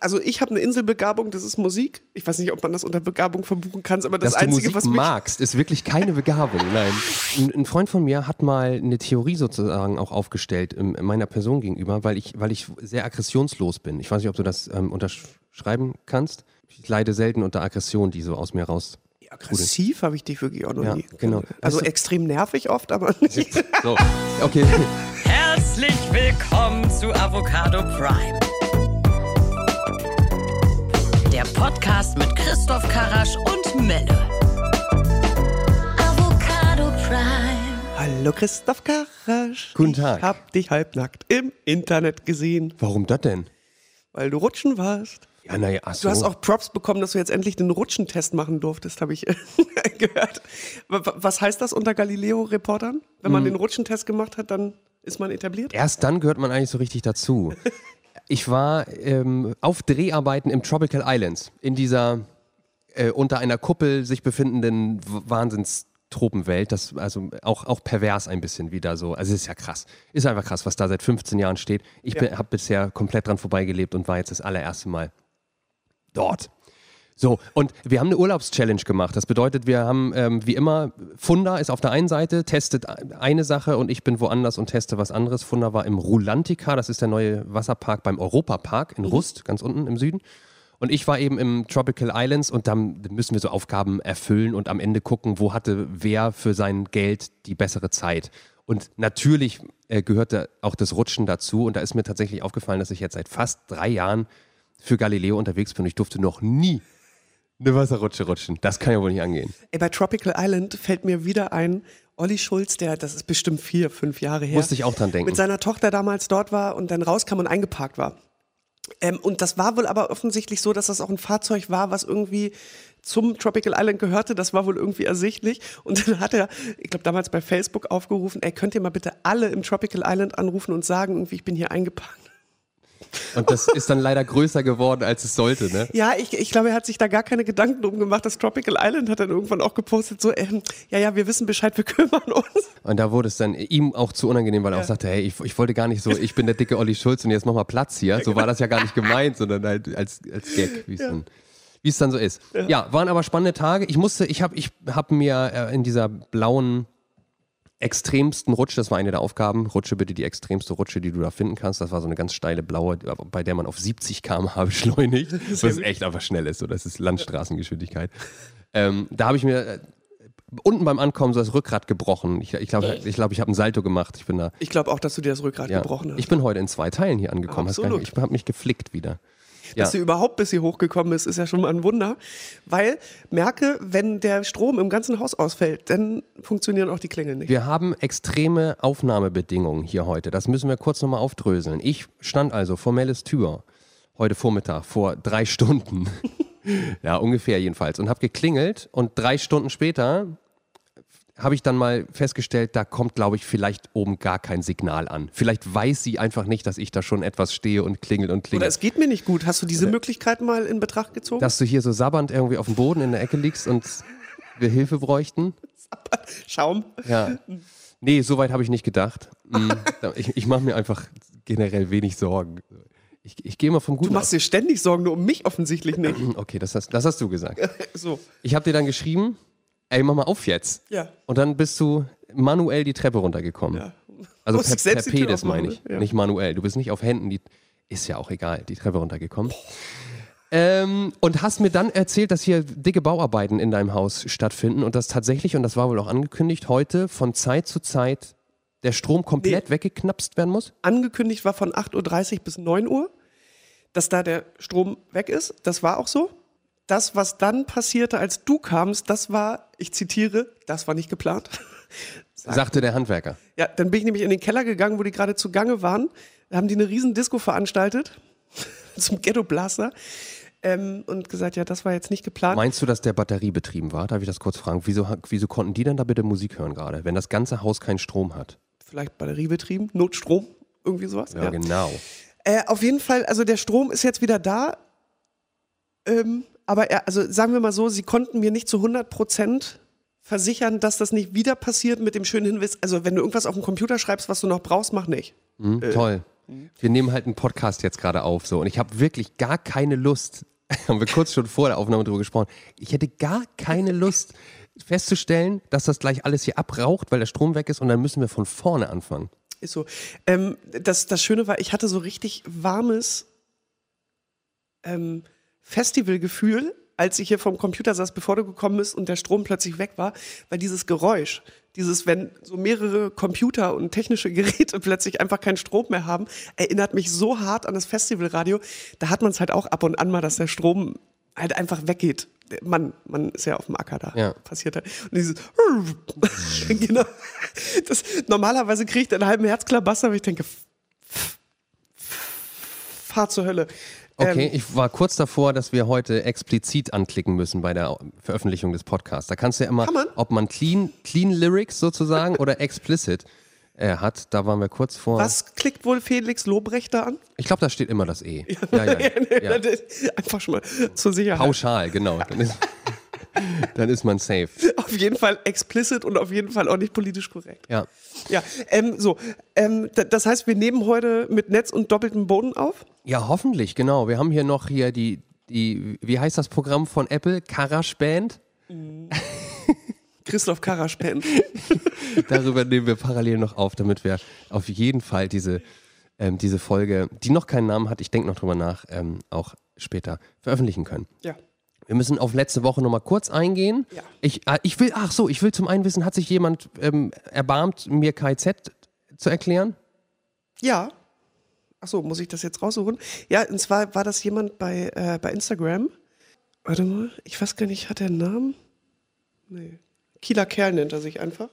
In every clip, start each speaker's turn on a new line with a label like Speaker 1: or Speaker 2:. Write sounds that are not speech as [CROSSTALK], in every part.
Speaker 1: also ich habe eine Inselbegabung, das ist Musik. Ich weiß nicht, ob man das unter Begabung verbuchen kann, aber das
Speaker 2: Dass
Speaker 1: Einzige,
Speaker 2: du Musik
Speaker 1: was mich
Speaker 2: magst, ist wirklich keine Begabung. Nein. Ein, Freund von mir hat mal eine Theorie sozusagen auch aufgestellt ähm, meiner Person gegenüber, weil ich, weil ich sehr aggressionslos bin. Ich weiß nicht, ob du das ähm, unterschreiben kannst. Ich leide selten unter Aggression, die so aus mir raus.
Speaker 1: aggressiv habe ich dich wirklich auch noch
Speaker 2: Ja,
Speaker 1: nie.
Speaker 2: genau.
Speaker 1: Also
Speaker 2: Weißt du-
Speaker 1: extrem nervig oft, aber nicht. [LAUGHS]
Speaker 2: So, okay.
Speaker 3: Herzlich willkommen zu Avocado Prime. Podcast mit Christoph Karasch und Melle. Avocado Prime.
Speaker 1: Hallo Christoph Karasch.
Speaker 2: Guten Tag.
Speaker 1: Ich hab dich halbnackt im Internet gesehen,
Speaker 2: Warum das denn?
Speaker 1: weil du rutschen warst.
Speaker 2: Ja, naja, ach so.
Speaker 1: Du hast auch Props bekommen, dass du jetzt endlich den Rutschentest machen durftest, habe ich [LAUGHS] gehört. W- w- Was heißt das unter Galileo-Reportern? Wenn
Speaker 2: Hm.
Speaker 1: man den Rutschentest gemacht hat, dann ist man etabliert?
Speaker 2: Erst dann gehört man eigentlich so richtig dazu. [LAUGHS] Ich war ähm, auf Dreharbeiten im Tropical Islands, in dieser äh, unter einer Kuppel sich befindenden Wahnsinnstropenwelt. Das also auch, auch pervers ein bisschen wieder so. Also es ist ja krass. Ist einfach krass, was da seit 15 Jahren steht. Ich
Speaker 1: Ja.
Speaker 2: habe bisher komplett dran vorbeigelebt und war jetzt das allererste Mal dort. So, und wir haben eine Urlaubschallenge gemacht. Das bedeutet, wir haben ähm, wie immer, Funda ist auf der einen Seite, testet eine Sache und ich bin woanders und teste was anderes. Funda war im Rulantica, das ist der neue Wasserpark beim Europapark in Rust, ganz unten im Süden. Und ich war eben im Tropical Islands und dann müssen wir so Aufgaben erfüllen und am Ende gucken, wo hatte wer für sein Geld die bessere Zeit. Und natürlich äh, gehörte auch das Rutschen dazu. Und da ist mir tatsächlich aufgefallen, dass ich jetzt seit fast drei Jahren für Galileo unterwegs bin ich durfte noch nie eine Wasserrutsche rutschen. Das kann ja wohl nicht angehen.
Speaker 1: Ey, bei Tropical Island fällt mir wieder ein, Olli Schulz, der, das ist bestimmt vier, fünf Jahre her.
Speaker 2: Musste ich auch dran denken.
Speaker 1: Mit seiner Tochter damals dort war und dann rauskam und eingeparkt war. Ähm, und das war wohl aber offensichtlich so, dass das auch ein Fahrzeug war, was irgendwie zum Tropical Island gehörte. Das war wohl irgendwie ersichtlich. Und dann hat er, ich glaube, damals bei Facebook aufgerufen, ey, könnt ihr mal bitte alle im Tropical Island anrufen und sagen, irgendwie, ich bin hier eingeparkt.
Speaker 2: Und das ist dann leider größer geworden, als es sollte, ne?
Speaker 1: Ja, ich, ich glaube, er hat sich da gar keine Gedanken drum gemacht. Das Tropical Island hat dann irgendwann auch gepostet, so, ähm, ja, ja, wir wissen Bescheid, wir [LAUGHS] kümmern uns.
Speaker 2: Und da wurde es dann ihm auch zu unangenehm, weil er auch sagte, hey, ich, ich wollte gar nicht so, ich bin der dicke Olli Schulz und jetzt mach mal Platz hier. So war das ja gar nicht gemeint, sondern halt als, als Gag, wie es dann wie es dann so ist. Ja. waren aber spannende Tage. Ich musste, ich habe ich hab mir äh, in dieser blauen extremsten Rutsche, das war eine der Aufgaben, rutsche bitte die extremste Rutsche, die du da finden kannst. Das war so eine ganz steile blaue, bei der man auf 70 km/h beschleunigt, [LAUGHS] was echt einfach schnell ist. So, das ist Landstraßengeschwindigkeit. Ähm, da habe ich mir äh, unten beim Ankommen so das Rückgrat gebrochen. Ich, ich glaube, ich, glaub, ich habe ein Salto gemacht. Ich bin da.
Speaker 1: Ich glaube auch, dass du dir das Rückgrat
Speaker 2: Ja,
Speaker 1: gebrochen hast.
Speaker 2: ich bin heute in zwei Teilen hier angekommen.
Speaker 1: Absolut.
Speaker 2: nicht- Ich habe mich geflickt wieder.
Speaker 1: Dass sie überhaupt bis hier hochgekommen ist, ist ja schon mal ein Wunder. Weil, merke, wenn der Strom im ganzen Haus ausfällt, dann funktionieren auch die Klingeln nicht.
Speaker 2: Wir haben extreme Aufnahmebedingungen hier heute. Das müssen wir kurz nochmal aufdröseln. Ich stand also vor Melis Tür heute Vormittag vor drei Stunden. [LAUGHS] ja, ungefähr jedenfalls. Und habe geklingelt und drei Stunden später habe ich dann mal festgestellt, da kommt, glaube ich, vielleicht oben gar kein Signal an. Vielleicht weiß sie einfach nicht, dass ich da schon etwas stehe und klingelt und
Speaker 1: Oder
Speaker 2: klingelt.
Speaker 1: es geht mir nicht gut. Hast du diese Möglichkeit mal in Betracht gezogen?
Speaker 2: Dass du hier so sabbernd irgendwie auf dem Boden in der Ecke liegst und wir Hilfe bräuchten. [LAUGHS]
Speaker 1: Schaum.
Speaker 2: Ja. Nee, so weit habe ich nicht gedacht. Mm, Ich, ich mache mir einfach generell wenig Sorgen. Ich, ich gehe mal vom
Speaker 1: Du
Speaker 2: Guten
Speaker 1: machst dir ständig Sorgen, nur um mich offensichtlich nicht.
Speaker 2: Okay, das hast, das hast du gesagt. [LAUGHS]
Speaker 1: So.
Speaker 2: Ich habe dir dann geschrieben, ey, mach mal auf jetzt.
Speaker 1: Ja.
Speaker 2: Und dann bist du manuell die Treppe runtergekommen.
Speaker 1: Ja.
Speaker 2: Also per, per Pedis meine ich,
Speaker 1: ne? Ja.
Speaker 2: nicht manuell. Du bist nicht auf Händen, die ist ja auch egal, die Treppe runtergekommen. Ähm, und hast mir dann erzählt, dass hier dicke Bauarbeiten in deinem Haus stattfinden und dass tatsächlich, und das war wohl auch angekündigt, heute von Zeit zu Zeit der Strom komplett weggeknapst werden muss?
Speaker 1: Angekündigt war von 8.30 Uhr bis 9 Uhr, dass da der Strom weg ist. Das war auch so. Das, was dann passierte, als du kamst, das war, ich zitiere, das war nicht geplant. [LAUGHS]
Speaker 2: Sagte der Handwerker.
Speaker 1: Ja, dann bin ich nämlich in den Keller gegangen, wo die gerade zugange waren. Da haben die eine riesen Disco veranstaltet [LAUGHS] zum Ghetto Blaster ähm, und gesagt, ja, das war jetzt nicht geplant.
Speaker 2: Meinst du, dass der batteriebetrieben war? Darf ich das kurz fragen? Wieso, wieso konnten die denn da bitte Musik hören gerade, wenn das ganze Haus keinen Strom hat?
Speaker 1: Vielleicht batteriebetrieben, Notstrom, irgendwie sowas.
Speaker 2: Ja, genau.
Speaker 1: Äh, auf jeden Fall, also der Strom ist jetzt wieder da. Ähm, aber er, also sagen wir mal so, sie konnten mir nicht zu 100 Prozent versichern, dass das nicht wieder passiert mit dem schönen Hinweis. Also wenn du irgendwas auf dem Computer schreibst, was du noch brauchst, mach nicht.
Speaker 2: Hm, Toll. wir nehmen halt einen Podcast jetzt gerade auf so und ich habe wirklich gar keine Lust, [LAUGHS] haben wir kurz schon vor der Aufnahme drüber gesprochen, ich hätte gar keine Lust festzustellen, dass das gleich alles hier abraucht, weil der Strom weg ist und dann müssen wir von vorne anfangen.
Speaker 1: Ist so. Ähm, das, das Schöne war, ich hatte so richtig warmes ähm, Festivalgefühl, als ich hier vom Computer saß, bevor du gekommen bist und der Strom plötzlich weg war, weil dieses Geräusch, dieses, wenn so mehrere Computer und technische [LAUGHS] Geräte plötzlich einfach keinen Strom mehr haben, erinnert mich so hart an das Festivalradio. Da hat man es halt auch ab und an mal, dass der Strom halt einfach weggeht. Man, man ist ja auf dem Acker da.
Speaker 2: Ja.
Speaker 1: Passiert halt. Und dieses [LAUGHS] genau. Das, normalerweise kriege ich einen halben Herzklabaster, aber ich denke, fahr zur Hölle.
Speaker 2: Okay,
Speaker 1: Ähm,
Speaker 2: ich war kurz davor, dass wir heute explizit anklicken müssen bei der Veröffentlichung des Podcasts. Da kannst du ja immer,
Speaker 1: man?
Speaker 2: ob man clean, clean Lyrics sozusagen oder explicit äh, hat. Da waren wir kurz vor.
Speaker 1: was klickt wohl Felix Lobrecht da an?
Speaker 2: Ich glaube, da steht immer das E. Ja, ja, ja. [LAUGHS]
Speaker 1: Einfach schon mal zur Sicherheit.
Speaker 2: Pauschal, genau. [LAUGHS] Dann ist, man safe.
Speaker 1: Auf jeden Fall explicit und auf jeden Fall auch nicht politisch korrekt.
Speaker 2: Ja.
Speaker 1: Ja, ähm, so. Ähm, das heißt, wir nehmen heute mit Netz und doppeltem Boden auf.
Speaker 2: Ja, hoffentlich, genau. Wir haben hier noch hier die, die wie heißt das Programm von Apple? Karash Band. [LAUGHS]
Speaker 1: Christoph Karasch-Pen. [LAUGHS]
Speaker 2: Darüber nehmen wir parallel noch auf, damit wir auf jeden Fall diese, ähm, diese Folge, die noch keinen Namen hat, ich denke noch drüber nach, ähm, auch später veröffentlichen können.
Speaker 1: Ja.
Speaker 2: Wir müssen auf letzte Woche nochmal kurz eingehen.
Speaker 1: Ja.
Speaker 2: Ich, äh, ich will, ach so, ich will zum einen wissen, hat sich jemand ähm, erbarmt, mir KZ zu erklären?
Speaker 1: Ja. Achso, muss ich das jetzt raussuchen? Ja, und zwar war das jemand bei, äh, bei Instagram. Warte mal, ich weiß gar nicht, hat er einen Namen? Nee. Kieler Kerl nennt er sich einfach.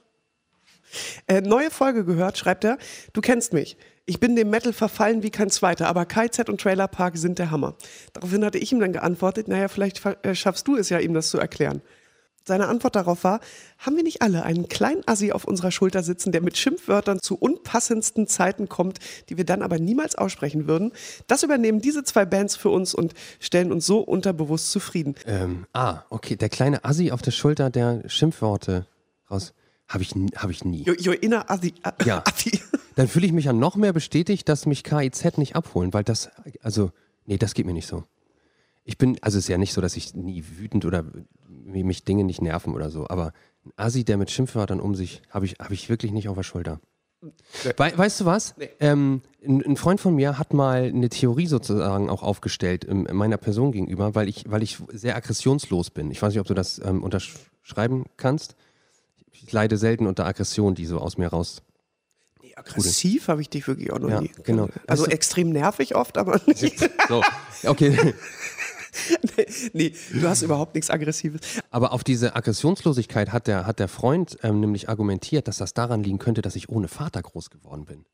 Speaker 1: Äh, neue Folge gehört, schreibt er. Du kennst mich. Ich bin dem Metal verfallen wie kein zweiter, aber KZ und Trailer Park sind der Hammer. Daraufhin hatte ich ihm dann geantwortet, naja, vielleicht äh, schaffst du es ja, ihm das zu erklären. Seine Antwort darauf war, haben wir nicht alle einen kleinen Assi auf unserer Schulter sitzen, der mit Schimpfwörtern zu unpassendsten Zeiten kommt, die wir dann aber niemals aussprechen würden? Das übernehmen diese zwei Bands für uns und stellen uns so unterbewusst zufrieden.
Speaker 2: Ähm, ah, okay, der kleine Assi auf der Schulter, der Schimpfworte raus. Habe ich, hab ich nie.
Speaker 1: Your, your inner Assi. äh,
Speaker 2: Ja.
Speaker 1: Assi. [LAUGHS]
Speaker 2: Dann fühle ich mich ja noch mehr bestätigt, dass mich KIZ nicht abholen, weil das, also, nee, das geht mir nicht so. Ich bin, also es ist ja nicht so, dass ich nie wütend oder mi- mich Dinge nicht nerven oder so, aber ein Assi, der mit Schimpfwörtern um sich, habe ich, hab ich wirklich nicht auf der Schulter. Wei- weißt du was? Ähm, ein, ein Freund von mir hat mal eine Theorie sozusagen auch aufgestellt ähm, meiner Person gegenüber, weil ich, weil ich sehr aggressionslos bin. Ich weiß nicht, ob du das ähm, unterschreiben kannst. Ich leide selten unter Aggression, die so aus mir raus
Speaker 1: Nee, aggressiv habe ich dich wirklich auch noch
Speaker 2: Ja,
Speaker 1: nie.
Speaker 2: genau.
Speaker 1: Also
Speaker 2: Weißt du-
Speaker 1: extrem nervig oft, aber [LAUGHS] nicht.
Speaker 2: So, okay. [LAUGHS]
Speaker 1: nee, du hast überhaupt nichts Aggressives.
Speaker 2: Aber auf diese Aggressionslosigkeit hat der, hat der Freund ähm, nämlich argumentiert, dass das daran liegen könnte, dass ich ohne Vater groß geworden bin.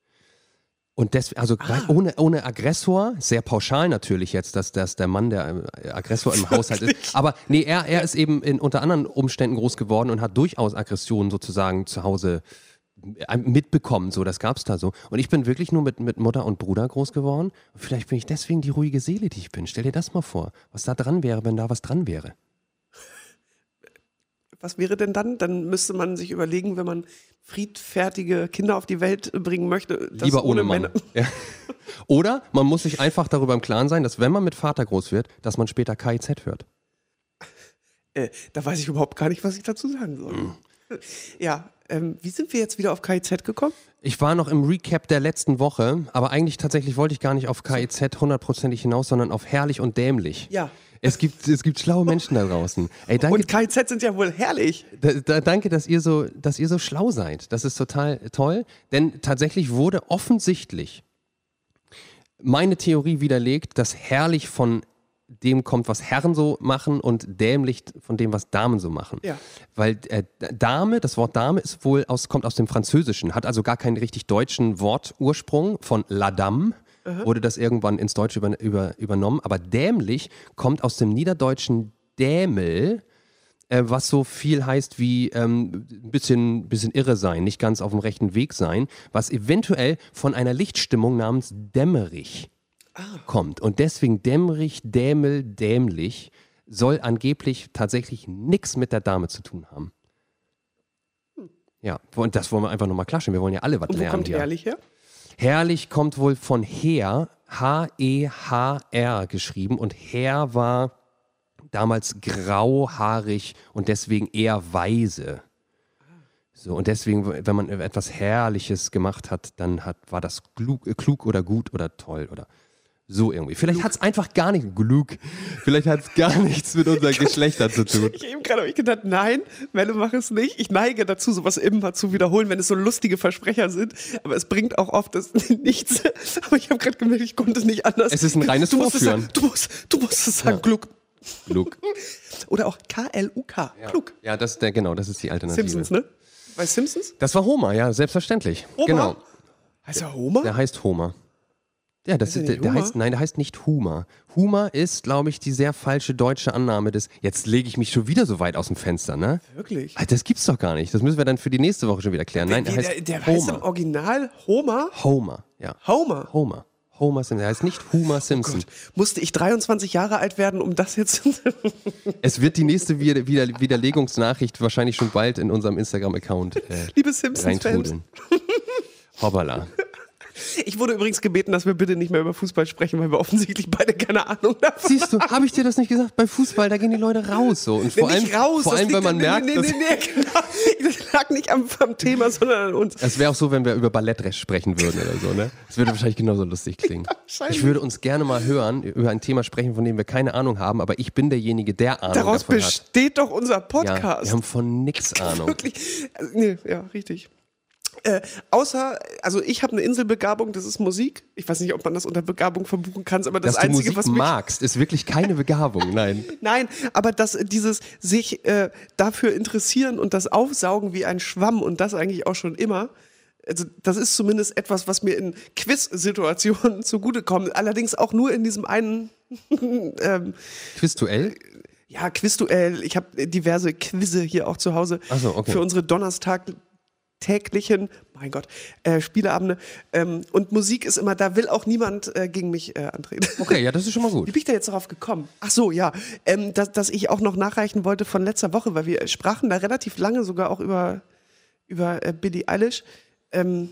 Speaker 2: Und deswegen, also gleich ohne, ohne Aggressor, sehr pauschal natürlich jetzt, dass, dass der Mann der äh, Aggressor im Haushalt ist. Aber nee, er, er ist eben in, unter anderen Umständen groß geworden und hat durchaus Aggressionen sozusagen zu Hause äh, mitbekommen. So, das gab's da so. Und ich bin wirklich nur mit, mit Mutter und Bruder groß geworden. Und vielleicht bin ich deswegen die ruhige Seele, die ich bin. Stell dir das mal vor, was da dran wäre, wenn da was dran wäre.
Speaker 1: Was wäre denn dann? Dann müsste man sich überlegen, wenn man friedfertige Kinder auf die Welt bringen möchte.
Speaker 2: Lieber ohne Mann.
Speaker 1: Männer-
Speaker 2: Ja. [LAUGHS] Oder man muss sich einfach darüber im Klaren sein, dass wenn man mit Vater groß wird, dass man später KIZ hört.
Speaker 1: Äh, da weiß ich überhaupt gar nicht, was ich dazu sagen soll.
Speaker 2: Mhm.
Speaker 1: Ja, ähm, wie sind wir jetzt wieder auf KIZ gekommen?
Speaker 2: Ich war noch im Recap der letzten Woche, aber eigentlich tatsächlich wollte ich gar nicht auf KIZ hundertprozentig hinaus, sondern auf herrlich und dämlich.
Speaker 1: Ja.
Speaker 2: Es gibt, es gibt schlaue Menschen da draußen. Ey, danke,
Speaker 1: Und KIZ sind ja wohl herrlich.
Speaker 2: da, da, danke, dass ihr, so, dass ihr so schlau seid. Das ist total toll. Denn tatsächlich wurde offensichtlich meine Theorie widerlegt, dass herrlich von dem kommt, was Herren so machen und dämlich von dem, was Damen so machen.
Speaker 1: Ja.
Speaker 2: Weil äh, Dame, das Wort Dame ist wohl aus, kommt aus dem Französischen, hat also gar keinen richtig deutschen Wortursprung von la dame. Wurde das irgendwann ins Deutsche über, über, übernommen. Aber dämlich kommt aus dem niederdeutschen Dämel, äh, was so viel heißt wie ähm, ein bisschen, bisschen irre sein, nicht ganz auf dem rechten Weg sein, was eventuell von einer Lichtstimmung namens dämmerig kommt. Und deswegen dämmerig, dämel, dämlich soll angeblich tatsächlich nichts mit der Dame zu tun haben. Ja, und das wollen wir einfach nochmal klatschen. Wir wollen ja alle was
Speaker 1: Und wo
Speaker 2: lernen.
Speaker 1: kommt
Speaker 2: hier.
Speaker 1: herrlich her?
Speaker 2: Herrlich kommt wohl von Her, H-E-H-R geschrieben und Her war damals grauhaarig und deswegen eher weise. So, und deswegen, wenn man etwas Herrliches gemacht hat, dann hat, war das klug, äh, klug oder gut oder toll oder so irgendwie. Vielleicht hat es einfach gar nicht, klug, vielleicht hat es gar [LAUGHS] nichts mit unseren Geschlechtern zu tun.
Speaker 1: Ich eben gerade ich gedacht, nein, Melle, mach es nicht. Ich neige dazu, sowas immer zu wiederholen, wenn es so lustige Versprecher sind. Aber es bringt auch oft das [LAUGHS] nichts. Aber ich habe gerade gemerkt, ich konnte es nicht anders.
Speaker 2: Es ist ein reines
Speaker 1: du musst es
Speaker 2: Vorführen.
Speaker 1: sagen, du, musst, du musst es sagen,
Speaker 2: Ja.
Speaker 1: klug. [LAUGHS]
Speaker 2: Klug.
Speaker 1: Oder auch K-L-U-K, klug.
Speaker 2: Ja, das, der, genau, das ist die Alternative.
Speaker 1: Simpsons, ne? Bei Simpsons?
Speaker 2: Das war Homer, ja, selbstverständlich.
Speaker 1: Homer?
Speaker 2: Genau,
Speaker 1: Heißt er Homer?
Speaker 2: der heißt Homer. Ja, das
Speaker 1: Heißt
Speaker 2: ist, der, der heißt, nein, der heißt nicht Humor. Humor ist, glaube ich, die sehr falsche deutsche Annahme des, jetzt lege ich mich schon wieder so weit aus dem Fenster, ne?
Speaker 1: Wirklich?
Speaker 2: Alter, Das gibt's doch gar nicht. Das müssen wir dann für die nächste Woche schon wieder klären. Nein, der
Speaker 1: der,
Speaker 2: heißt
Speaker 1: der, heißt im. Original Homer?
Speaker 2: Homer, ja.
Speaker 1: Homer.
Speaker 2: Homer. Homer Simpson. Der heißt nicht Homer Simpson.
Speaker 1: Gott, musste ich 23 Jahre alt werden, um das jetzt. [LAUGHS]
Speaker 2: Es wird die nächste Wider Wider Widerlegungsnachricht wahrscheinlich schon bald in unserem Instagram-Account äh, [LAUGHS]
Speaker 1: Liebe Simpsons-Fans.
Speaker 2: Hoppala.
Speaker 1: Ich wurde übrigens gebeten, dass wir bitte nicht mehr über Fußball sprechen, weil wir offensichtlich beide keine Ahnung haben.
Speaker 2: Siehst du, habe ich dir das nicht gesagt? Bei Fußball, da gehen die Leute raus so. Und vor
Speaker 1: Nee,
Speaker 2: allem,
Speaker 1: raus,
Speaker 2: vor allem wenn man
Speaker 1: an-
Speaker 2: merkt,
Speaker 1: nee,
Speaker 2: dass,
Speaker 1: nee, nee, [LAUGHS] genau. das lag nicht am, am Thema, sondern an uns.
Speaker 2: es wäre auch so, wenn wir über Ballettrest sprechen würden oder so, ne? Das würde wahrscheinlich genauso lustig klingen.
Speaker 1: wahrscheinlich.
Speaker 2: Ich würde uns gerne mal hören, über ein Thema sprechen, von dem wir keine Ahnung haben, aber ich bin derjenige, der Ahnung
Speaker 1: Daraus
Speaker 2: davon hat.
Speaker 1: besteht doch unser
Speaker 2: Ja,
Speaker 1: Podcast.
Speaker 2: wir haben von nix Ahnung.
Speaker 1: Wirklich. Also, nee, ja, richtig. Äh, außer, also ich habe eine Inselbegabung, das ist Musik. Ich weiß nicht, ob man das unter Begabung verbuchen kann, aber das
Speaker 2: Dass du
Speaker 1: Einzige,
Speaker 2: Musik
Speaker 1: was mich
Speaker 2: magst, ist wirklich keine Begabung, nein. [LAUGHS]
Speaker 1: Nein, aber das, dieses sich äh, dafür interessieren und das Aufsaugen wie ein Schwamm und das eigentlich auch schon immer, also das ist zumindest etwas, was mir in Quiz-Situationen [LAUGHS] zugutekommt. Allerdings auch nur in diesem einen [LAUGHS] ähm,
Speaker 2: Quizduell?
Speaker 1: ja, Quizduell. Ich habe diverse Quizze hier auch zu Hause
Speaker 2: so, okay.
Speaker 1: für unsere Donnerstag täglichen, mein Gott, äh, Spieleabende. Ähm, und Musik ist immer, da will auch niemand äh, gegen mich äh, antreten.
Speaker 2: Okay, ja, das ist schon mal
Speaker 1: Wie
Speaker 2: gut.
Speaker 1: bin ich da jetzt darauf gekommen? Ach so, ja, ähm, dass, dass ich auch noch nachreichen wollte von letzter Woche, weil wir sprachen da relativ lange sogar auch über, über äh, Billie Eilish. Ähm,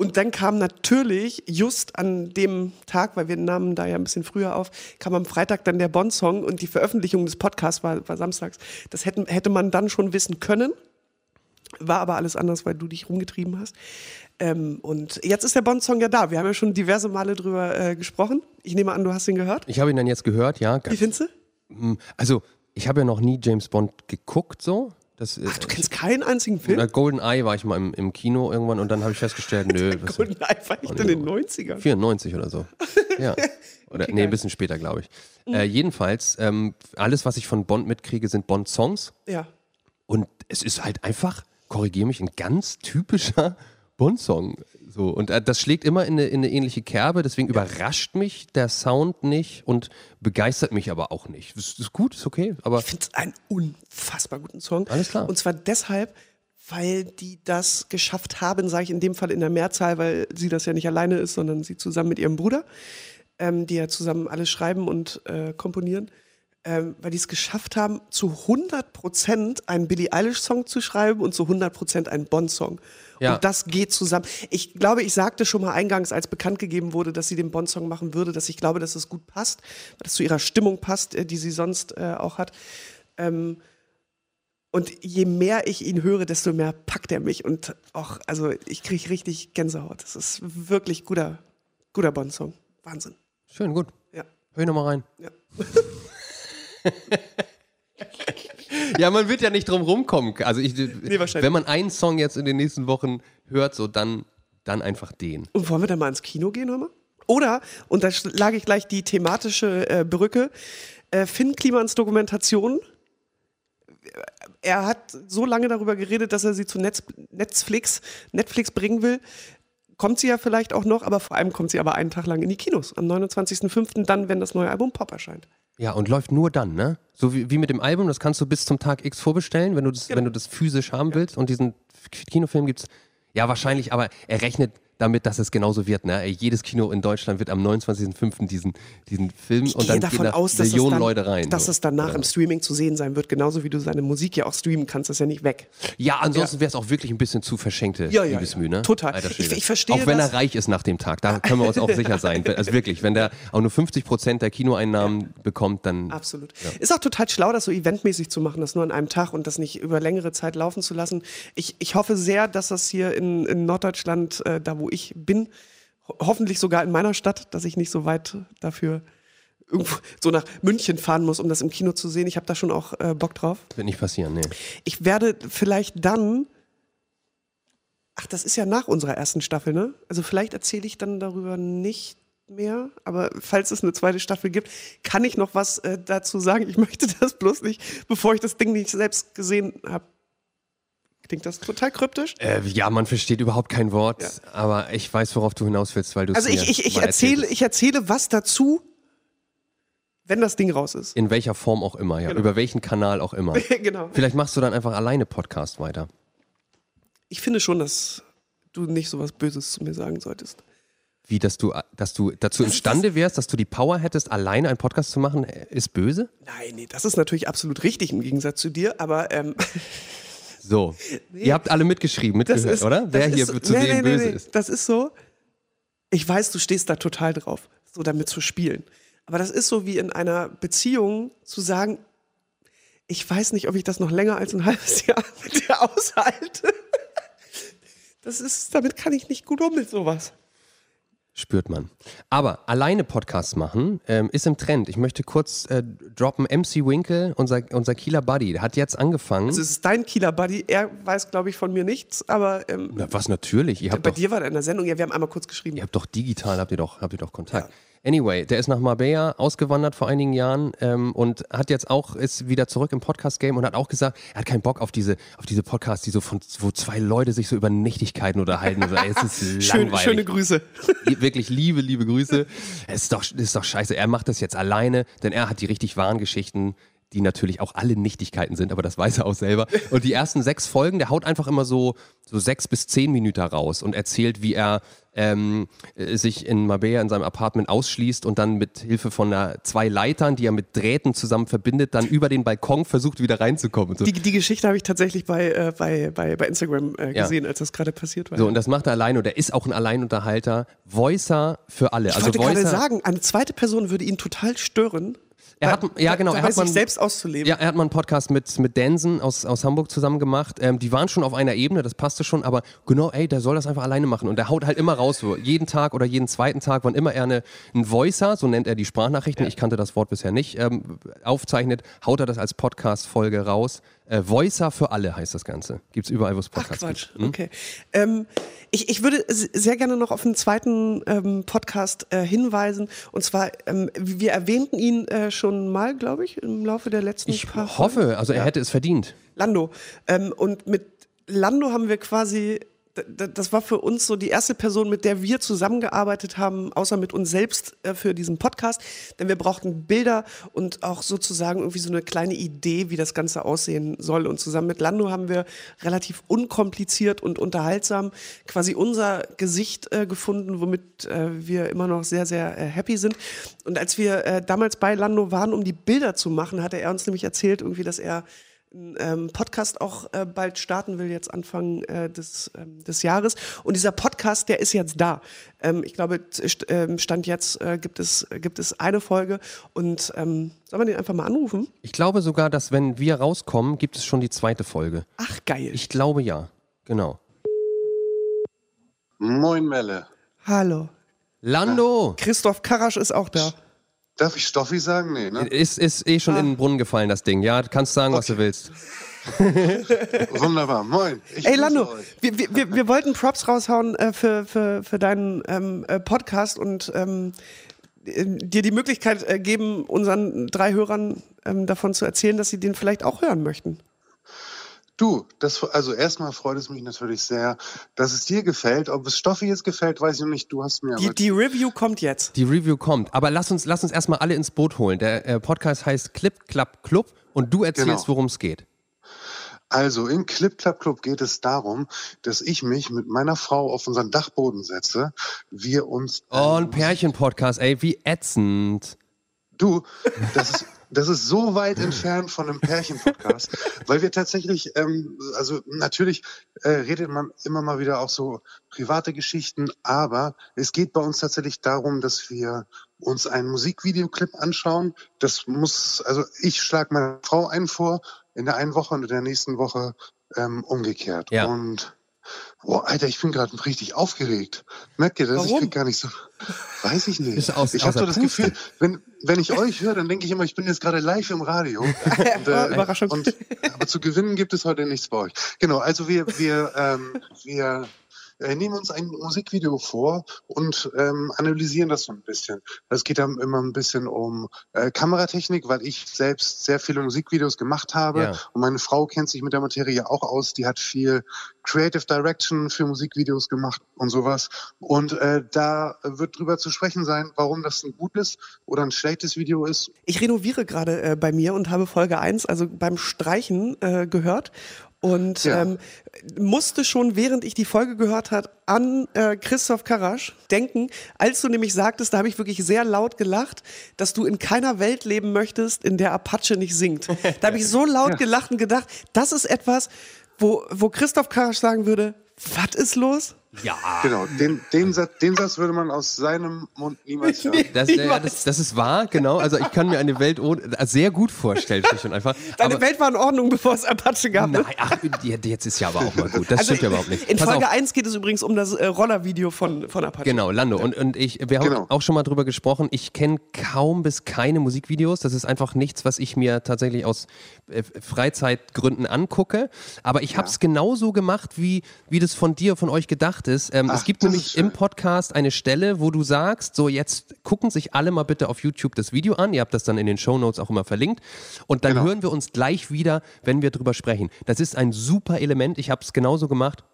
Speaker 1: und dann kam natürlich just an dem Tag, weil wir nahmen da ja ein bisschen früher auf, kam am Freitag dann der Bond-Song und die Veröffentlichung des Podcasts war, war samstags. Das hätten, hätte man dann schon wissen können. War aber alles anders, weil du dich rumgetrieben hast. Ähm, und jetzt ist der Bond-Song ja da. Wir haben ja schon diverse Male drüber äh, gesprochen. Ich nehme an, du hast ihn gehört.
Speaker 2: Ich habe ihn dann jetzt gehört, ja.
Speaker 1: Wie findest du?
Speaker 2: Also, ich habe ja noch nie James Bond geguckt, so. Das,
Speaker 1: Ach, du kennst keinen einzigen Film?
Speaker 2: Golden Eye war ich mal im, im Kino irgendwann und dann habe ich festgestellt, [LAUGHS] nö, was,
Speaker 1: GoldenEye war ich in den 90ern.
Speaker 2: 94 oder so. [LAUGHS] Ja. Oder, nee, ein bisschen später, glaube ich. Äh, jedenfalls, ähm, alles, was ich von Bond mitkriege, sind Bond-Songs.
Speaker 1: Ja.
Speaker 2: Und es ist halt einfach, korrigiere mich, ein ganz typischer [LAUGHS] Bond-Song. So. Und äh, das schlägt immer in eine, in eine ähnliche Kerbe, deswegen überrascht mich der Sound nicht und begeistert mich aber auch nicht. Das ist gut, ist okay, aber
Speaker 1: Ich finde es einen unfassbar guten Song.
Speaker 2: Alles klar.
Speaker 1: Und zwar deshalb, weil die das geschafft haben, sage ich in dem Fall in der Mehrzahl, weil sie das ja nicht alleine ist, sondern sie zusammen mit ihrem Bruder, ähm, die ja zusammen alles schreiben und äh, komponieren, ähm, weil die es geschafft haben, zu 100% einen Billie Eilish-Song zu schreiben und zu 100% einen Bond-Song.
Speaker 2: Ja.
Speaker 1: Und das geht zusammen. Ich glaube, ich sagte schon mal eingangs, als bekannt gegeben wurde, dass sie den Bond-Song machen würde, dass ich glaube, dass es gut passt, weil das zu ihrer Stimmung passt, äh, die sie sonst äh, auch hat. Ähm, und je mehr ich ihn höre, desto mehr packt er mich. Und auch, also ich kriege richtig Gänsehaut. Das ist wirklich guter, guter Bond-Song. Wahnsinn.
Speaker 2: schön, gut.
Speaker 1: Ja.
Speaker 2: Hör nochmal rein.
Speaker 1: ja. [LAUGHS]
Speaker 2: Ja, man wird ja nicht drum rumkommen. Also ich,
Speaker 1: wahrscheinlich.
Speaker 2: wenn man einen Song jetzt in den nächsten Wochen hört, so dann, dann einfach den.
Speaker 1: Und wollen wir dann mal ins Kino gehen, hör mal? Oder, und da schlage ich gleich die thematische äh, Brücke, äh, Finn Klimans Dokumentation. Er hat so lange darüber geredet, dass er sie zu Netz, Netflix, Netflix bringen will. Kommt sie ja vielleicht auch noch, aber vor allem kommt sie aber einen Tag lang in die Kinos. Am 29.05. dann, wenn das neue Album Pop erscheint.
Speaker 2: Ja, und läuft nur dann, ne? So wie, wie mit dem Album, das kannst du bis zum Tag X vorbestellen, wenn du das, wenn du das physisch haben willst. Und diesen Kinofilm gibt's ja wahrscheinlich, aber er rechnet damit, dass es genauso wird. Ne? Jedes Kino in Deutschland wird am 29.05. diesen, diesen Film
Speaker 1: Ich
Speaker 2: und dann
Speaker 1: davon
Speaker 2: gehen da
Speaker 1: aus,
Speaker 2: Millionen
Speaker 1: dann,
Speaker 2: Leute rein.
Speaker 1: dass
Speaker 2: so.
Speaker 1: es danach
Speaker 2: Ja.
Speaker 1: im Streaming zu sehen sein wird, genauso wie du seine Musik ja auch streamen kannst, das ist ja nicht weg.
Speaker 2: Ja, ansonsten wäre es auch wirklich ein bisschen zu verschenkte
Speaker 1: Ja, ja,
Speaker 2: Liebesmühe.
Speaker 1: ja.
Speaker 2: Ne?
Speaker 1: Total. Ich- ich verstehe
Speaker 2: Auch wenn er reich ist nach dem Tag, da können wir uns auch sicher sein. [LAUGHS] Also wirklich, wenn der auch nur 50 Prozent der Kinoeinnahmen bekommt, dann
Speaker 1: Absolut. Ist auch total schlau, das so eventmäßig zu machen, das nur an einem Tag und das nicht über längere Zeit laufen zu lassen. Ich, ich hoffe sehr, dass das hier in, in Norddeutschland, äh, da wo ich bin, ho hoffentlich sogar in meiner Stadt, dass ich nicht so weit dafür irgendwo [LAUGHS] so nach München fahren muss, um das im Kino zu sehen. Ich habe da schon auch äh, Bock drauf.
Speaker 2: wird nicht passieren. Nee.
Speaker 1: Ich werde vielleicht dann. Ach, das ist ja nach unserer ersten Staffel, ne? Also vielleicht erzähle ich dann darüber nicht mehr, aber falls es eine zweite Staffel gibt, kann ich noch was äh, dazu sagen. Ich [LAUGHS] möchte das bloß nicht, bevor ich das Ding nicht selbst gesehen habe. Klingt das total kryptisch?
Speaker 2: Äh, ja, man versteht überhaupt kein Wort,
Speaker 1: Ja.
Speaker 2: aber ich weiß, worauf du hinaus willst, weil du es
Speaker 1: Also ich, ich, ich, erzähle, ich erzähle was dazu, wenn das Ding raus ist.
Speaker 2: In welcher Form auch immer, ja.
Speaker 1: Genau.
Speaker 2: Über welchen Kanal auch immer. [LAUGHS]
Speaker 1: genau.
Speaker 2: Vielleicht machst du dann einfach alleine Podcast weiter.
Speaker 1: Ich finde schon, dass du nicht so was Böses zu mir sagen solltest.
Speaker 2: Wie, dass du, dass du dazu
Speaker 1: Das
Speaker 2: imstande wärst, dass du die Power hättest, alleine einen Podcast zu machen, äh, ist böse?
Speaker 1: Nein, nee, das ist natürlich absolut richtig im Gegensatz zu dir, aber ähm, [LAUGHS]
Speaker 2: So. Ihr habt alle mitgeschrieben, mitgehört,
Speaker 1: ist,
Speaker 2: oder? Wer hier
Speaker 1: ist,
Speaker 2: zu
Speaker 1: nee, nee,
Speaker 2: böse
Speaker 1: nee, nee.
Speaker 2: ist.
Speaker 1: Das ist so. Ich weiß, du stehst da total drauf, so damit zu spielen. Aber das ist so wie in einer Beziehung zu sagen, ich weiß nicht, ob ich das noch länger als ein halbes [LAUGHS] Jahr mit dir aushalte. Das ist, damit kann ich nicht gut um mit sowas.
Speaker 2: Spürt man. Aber alleine Podcasts machen ähm, ist im Trend. Ich möchte kurz äh, droppen, MC Winkle, unser, unser Kieler Buddy, der hat jetzt angefangen.
Speaker 1: Das ist dein Kieler Buddy. Er weiß, glaube ich, von mir nichts, aber ähm,
Speaker 2: Na, was natürlich, ihr habt
Speaker 1: bei
Speaker 2: doch
Speaker 1: dir war er in der Sendung. Ja, wir haben einmal kurz geschrieben.
Speaker 2: Ihr habt doch digital, habt ihr doch, habt ihr doch Kontakt. Anyway, der ist nach Marbella ausgewandert vor einigen Jahren ähm, und hat jetzt auch, ist wieder zurück im Podcast-Game und hat auch gesagt, er hat keinen Bock auf diese, auf diese Podcasts, die so von, wo zwei Leute sich so über Nichtigkeiten unterhalten. Und so, ey, es ist [LAUGHS]
Speaker 1: Schön,
Speaker 2: langweilig.
Speaker 1: schöne Grüße.
Speaker 2: Wirklich liebe, liebe Grüße. Es ist doch, es ist doch scheiße. Er macht das jetzt alleine, denn er hat die richtig wahren Geschichten, die natürlich auch alle Nichtigkeiten sind, aber das weiß er auch selber. Und die ersten sechs Folgen, der haut einfach immer so, so sechs bis zehn Minuten raus und erzählt, wie er ähm, äh, sich in Marbella in seinem Apartment ausschließt und dann mit Hilfe von einer, zwei Leitern, die er mit Drähten zusammen verbindet, dann über den Balkon versucht, wieder reinzukommen. So.
Speaker 1: Die, die Geschichte habe ich tatsächlich bei, äh, bei, bei, bei Instagram äh,
Speaker 2: Ja.
Speaker 1: gesehen, als das gerade passiert war.
Speaker 2: So, und das macht er alleine und er ist auch ein Alleinunterhalter. Voicer für alle.
Speaker 1: ich
Speaker 2: also
Speaker 1: wollte gerade sagen, eine zweite Person würde ihn total stören.
Speaker 2: Er hat, ja, genau, er hat
Speaker 1: sich
Speaker 2: man,
Speaker 1: selbst auszuleben.
Speaker 2: Ja, er hat mal einen Podcast mit, mit Dansen aus, aus Hamburg zusammen gemacht. Ähm, die waren schon auf einer Ebene, das passte schon, aber genau, ey, der soll das einfach alleine machen. Und der haut halt immer raus, so jeden Tag oder jeden zweiten Tag, wann immer er eine, einen Voicer, so nennt er die Sprachnachrichten, ich kannte das Wort bisher nicht, ähm, aufzeichnet, haut er das als Podcast-Folge raus. Äh, Voicer für alle heißt das Ganze. Gibt's überall, wo es
Speaker 1: Ach
Speaker 2: Podcasts
Speaker 1: Quatsch,
Speaker 2: gibt. Hm?
Speaker 1: okay. Ähm, ich, ich würde sehr gerne noch auf einen zweiten ähm, Podcast äh, hinweisen. Und zwar, ähm, wir erwähnten ihn äh, schon mal, glaube ich, im Laufe der letzten
Speaker 2: Ich
Speaker 1: paar Folgen.
Speaker 2: hoffe, also er hätte es verdient.
Speaker 1: Lando. Ähm, und mit Lando haben wir quasi, das war für uns so die erste Person, mit der wir zusammengearbeitet haben, außer mit uns selbst äh, für diesen Podcast. Denn wir brauchten Bilder und auch sozusagen irgendwie so eine kleine Idee, wie das Ganze aussehen soll. Und zusammen mit Lando haben wir relativ unkompliziert und unterhaltsam quasi unser Gesicht äh, gefunden, womit äh, wir immer noch sehr, sehr happy sind. Und als wir damals bei Lando waren, um die Bilder zu machen, hatte er uns nämlich erzählt, irgendwie, dass er ähm, Podcast auch äh, bald starten will, jetzt Anfang äh, des, ähm, des Jahres. Und dieser Podcast, der ist jetzt da. Ähm, ich glaube, ähm, Stand jetzt äh, gibt, es, gibt es eine Folge. Und ähm, soll man den einfach mal anrufen?
Speaker 2: Ich glaube sogar, dass wenn wir rauskommen, gibt es schon die zweite Folge.
Speaker 1: Ach, geil.
Speaker 2: Ich glaube ja. Genau.
Speaker 4: Moin Melle.
Speaker 1: Hallo.
Speaker 2: Lando!
Speaker 1: Christoph Karasch ist auch da.
Speaker 4: Darf ich Stoffi sagen? Nee, ne?
Speaker 2: Ist, ist eh schon
Speaker 1: Ah.
Speaker 2: in den Brunnen gefallen, das Ding. Ja, du kannst sagen, was du willst. [LAUGHS]
Speaker 4: Wunderbar. Moin. Ich
Speaker 1: Ey, Lando, wir, wir, wir, wollten Props raushauen äh, für, für, für deinen ähm, äh, Podcast und ähm, äh, dir die Möglichkeit äh, geben, unseren drei Hörern ähm, davon zu erzählen, dass sie den vielleicht auch hören möchten.
Speaker 4: Du, das, also erstmal freut es mich natürlich sehr, dass es dir gefällt. Ob es Stoffi jetzt gefällt, weiß ich noch nicht. Du hast mir
Speaker 1: Die, die Review kommt jetzt.
Speaker 2: Die Review kommt. Aber lass uns, lass uns erstmal alle ins Boot holen. Der äh, Podcast heißt Clip Clap Club und du erzählst,
Speaker 4: Genau.
Speaker 2: worum es geht.
Speaker 4: Also im Clip Club Club geht es darum, dass ich mich mit meiner Frau auf unseren Dachboden setze. Wir uns.
Speaker 2: Oh, ein Pärchen-Podcast, ey, wie ätzend.
Speaker 4: Du, das ist, das ist so weit entfernt von einem Pärchen-Podcast, [LAUGHS] weil wir tatsächlich, ähm, also natürlich äh, redet man immer mal wieder auch so private Geschichten, aber es geht bei uns tatsächlich darum, dass wir uns einen Musikvideoclip anschauen. Das muss, also ich schlage meine Frau ein vor, in der einen Woche und in der nächsten Woche ähm, umgekehrt.
Speaker 2: Ja.
Speaker 4: Und Boah, Alter, ich bin gerade richtig aufgeregt. Merkt ihr das? Ich
Speaker 1: Warum?
Speaker 4: krieg gar nicht so. Weiß ich nicht.
Speaker 2: Aus-
Speaker 4: ich habe so das
Speaker 2: Puste?
Speaker 4: Gefühl, wenn, wenn ich euch höre, dann denke ich immer, ich bin jetzt gerade live im Radio. [LAUGHS] Und,
Speaker 1: Oh, Überraschung.
Speaker 4: Und, aber zu gewinnen gibt es heute nichts bei euch. Genau, also wir, wir, ähm, wir äh, nehmen uns ein Musikvideo vor und ähm, analysieren das so ein bisschen. Es geht dann immer ein bisschen um äh, Kameratechnik, weil ich selbst sehr viele Musikvideos gemacht habe
Speaker 2: Ja.
Speaker 4: und meine Frau kennt sich mit der Materie auch aus. Die hat viel Creative Direction für Musikvideos gemacht und sowas. Und äh, da wird drüber zu sprechen sein, warum das ein gutes oder ein schlechtes Video ist.
Speaker 1: Ich renoviere gerade äh, bei mir und habe Folge 1, also beim Streichen, äh, gehört. Und
Speaker 4: Ja.
Speaker 1: ähm, musste schon, während ich die Folge gehört hat, an äh, Christoph Karasch denken, als du nämlich sagtest, da habe ich wirklich sehr laut gelacht, dass du in keiner Welt leben möchtest, in der Apache nicht singt. [LAUGHS] Da habe ich so laut gelacht und gedacht, das ist etwas, wo, wo Christoph Karasch sagen würde, was ist los?
Speaker 2: Ja.
Speaker 4: Genau, den, den, Satz, den Satz würde man aus seinem Mund niemals hören. [LAUGHS]
Speaker 2: Das,
Speaker 1: Ich
Speaker 2: äh, das, das ist wahr, genau. Also ich kann mir eine Welt ohne, äh, sehr gut vorstellen, schlicht und einfach.
Speaker 1: Deine
Speaker 2: Aber,
Speaker 1: Welt war in Ordnung, bevor es Apache gab. ne?
Speaker 2: nein, ach, jetzt ist ja aber auch mal gut. Das
Speaker 1: Also
Speaker 2: stimmt ja überhaupt nicht.
Speaker 1: In
Speaker 2: Pass
Speaker 1: Folge
Speaker 2: auf.
Speaker 1: 1 geht es übrigens um das äh, Rollervideo von, von Apache.
Speaker 2: Genau, Lando. Und, und ich, wir haben
Speaker 4: Genau.
Speaker 2: auch schon mal drüber gesprochen. Ich kenne kaum bis keine Musikvideos. Das ist einfach nichts, was ich mir tatsächlich aus äh, Freizeitgründen angucke. Aber ich habe es genauso gemacht, wie, wie das von dir, von euch gedacht ist. Ähm, es
Speaker 4: Ach,
Speaker 2: gibt
Speaker 4: das
Speaker 2: nämlich im Podcast eine Stelle, wo du sagst, so jetzt gucken sich alle mal bitte auf YouTube das Video an. Ihr habt das dann in den Shownotes auch immer verlinkt. Und dann
Speaker 4: Genau.
Speaker 2: hören wir uns gleich wieder, wenn wir drüber sprechen. Das ist ein super Element. Ich habe es genauso gemacht.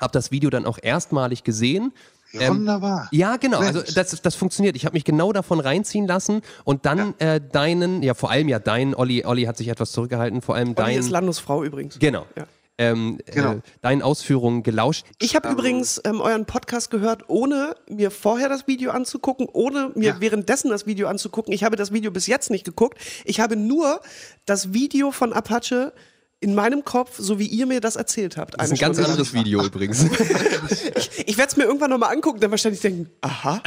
Speaker 2: Habe das Video dann auch erstmalig gesehen. Ähm,
Speaker 4: Wunderbar.
Speaker 2: ja, genau. Also das, das funktioniert. Ich habe mich genau davon reinziehen lassen und dann äh, deinen, ja vor allem ja deinen, Olli, Olli hat sich etwas zurückgehalten, vor allem
Speaker 1: Olli
Speaker 2: deinen,
Speaker 1: ist Landos Frau übrigens.
Speaker 2: genau,
Speaker 1: Ja.
Speaker 2: Ähm,
Speaker 4: Genau.
Speaker 2: Äh, deinen Ausführungen gelauscht.
Speaker 1: Ich habe übrigens ähm, euren Podcast gehört, ohne mir vorher das Video anzugucken, ohne mir
Speaker 4: Ja.
Speaker 1: währenddessen das Video anzugucken. Ich habe das Video bis jetzt nicht geguckt. Ich habe nur das Video von Apache in meinem Kopf, so wie ihr mir das erzählt habt.
Speaker 2: Das ist ein ganz
Speaker 1: Stunde.
Speaker 2: anderes Video übrigens. [LAUGHS]
Speaker 1: Ich werde es mir irgendwann nochmal angucken, dann wahrscheinlich denken, aha,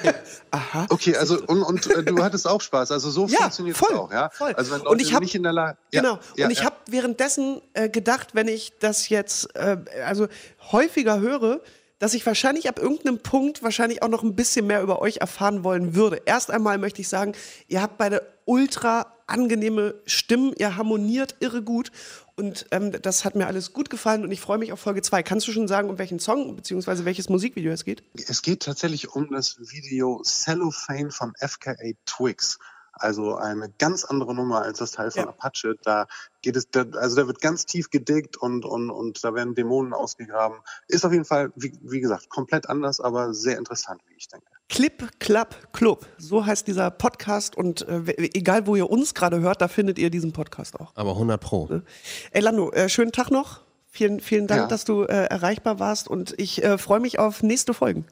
Speaker 1: [LAUGHS] aha.
Speaker 4: Okay, also und, und äh, du hattest auch Spaß. Also so
Speaker 1: Ja,
Speaker 4: funktioniert
Speaker 1: voll,
Speaker 4: es auch, ja.
Speaker 1: voll.
Speaker 4: Also wenn
Speaker 1: Und
Speaker 4: Leute
Speaker 1: ich hab-
Speaker 4: nicht in der Lage. Ja,
Speaker 1: Genau.
Speaker 4: Ja,
Speaker 1: und ich
Speaker 4: ja.
Speaker 1: habe währenddessen äh, gedacht, wenn ich das jetzt äh, also häufiger höre, dass ich wahrscheinlich ab irgendeinem Punkt wahrscheinlich auch noch ein bisschen mehr über euch erfahren wollen würde. Erst einmal möchte ich sagen, ihr habt beide ultra angenehme Stimmen, ihr harmoniert irre gut und ähm, das hat mir alles gut gefallen und ich freue mich auf Folge 2. Kannst du schon sagen, um welchen Song bzw. welches Musikvideo es geht?
Speaker 4: Es geht tatsächlich um das Video Cellophane von FKA Twigs. Also eine ganz andere Nummer als das Teil von
Speaker 1: Ja.
Speaker 4: Apache. Da geht es, da, also da wird ganz tief gedickt und, und, und da werden Dämonen ausgegraben. Ist auf jeden Fall, wie, wie gesagt, komplett anders, aber sehr interessant, wie ich denke.
Speaker 1: Clip Club Club, so heißt dieser Podcast und äh, egal wo ihr uns gerade hört, da findet ihr diesen Podcast auch.
Speaker 2: Aber 100 Pro.
Speaker 1: Ey Lando, äh, schönen Tag noch. Vielen, vielen Dank,
Speaker 4: Ja.
Speaker 1: dass du äh, erreichbar warst und ich äh, freue mich auf nächste Folgen.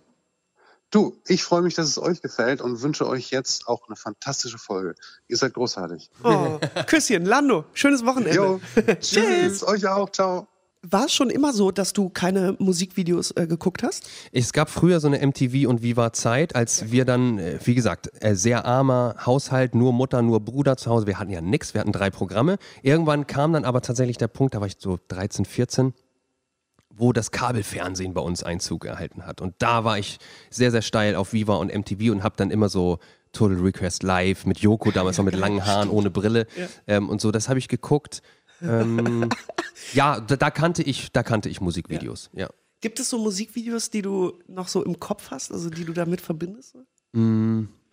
Speaker 4: Du, ich freue mich, dass es euch gefällt und wünsche euch jetzt auch eine fantastische Folge. Ihr seid großartig.
Speaker 1: Oh, Küsschen, Lando, schönes Wochenende.
Speaker 4: Jo, [LAUGHS]
Speaker 1: Tschüss.
Speaker 4: tschüss, euch auch, ciao.
Speaker 1: War es schon immer so, dass du keine Musikvideos äh, geguckt hast?
Speaker 2: Es gab früher so eine MTV und Viva Zeit, als wir dann, äh, wie gesagt, äh, sehr armer Haushalt, nur Mutter, nur Bruder zu Hause. Wir hatten ja nichts, wir hatten drei Programme. Irgendwann kam dann aber tatsächlich der Punkt, da war ich so 13, 14, wo das Kabelfernsehen bei uns Einzug erhalten hat. Und da war ich sehr, sehr steil auf Viva und MTV und habe dann immer so Total Request Live mit Joko, damals noch mit [LAUGHS] langen Haaren, ohne Brille ähm, und so. Das habe ich geguckt. Ähm, ja, da, da kannte ich, da kannte ich Musikvideos. Ja.
Speaker 1: Gibt es so Musikvideos, die du noch so im Kopf hast, also die du damit verbindest?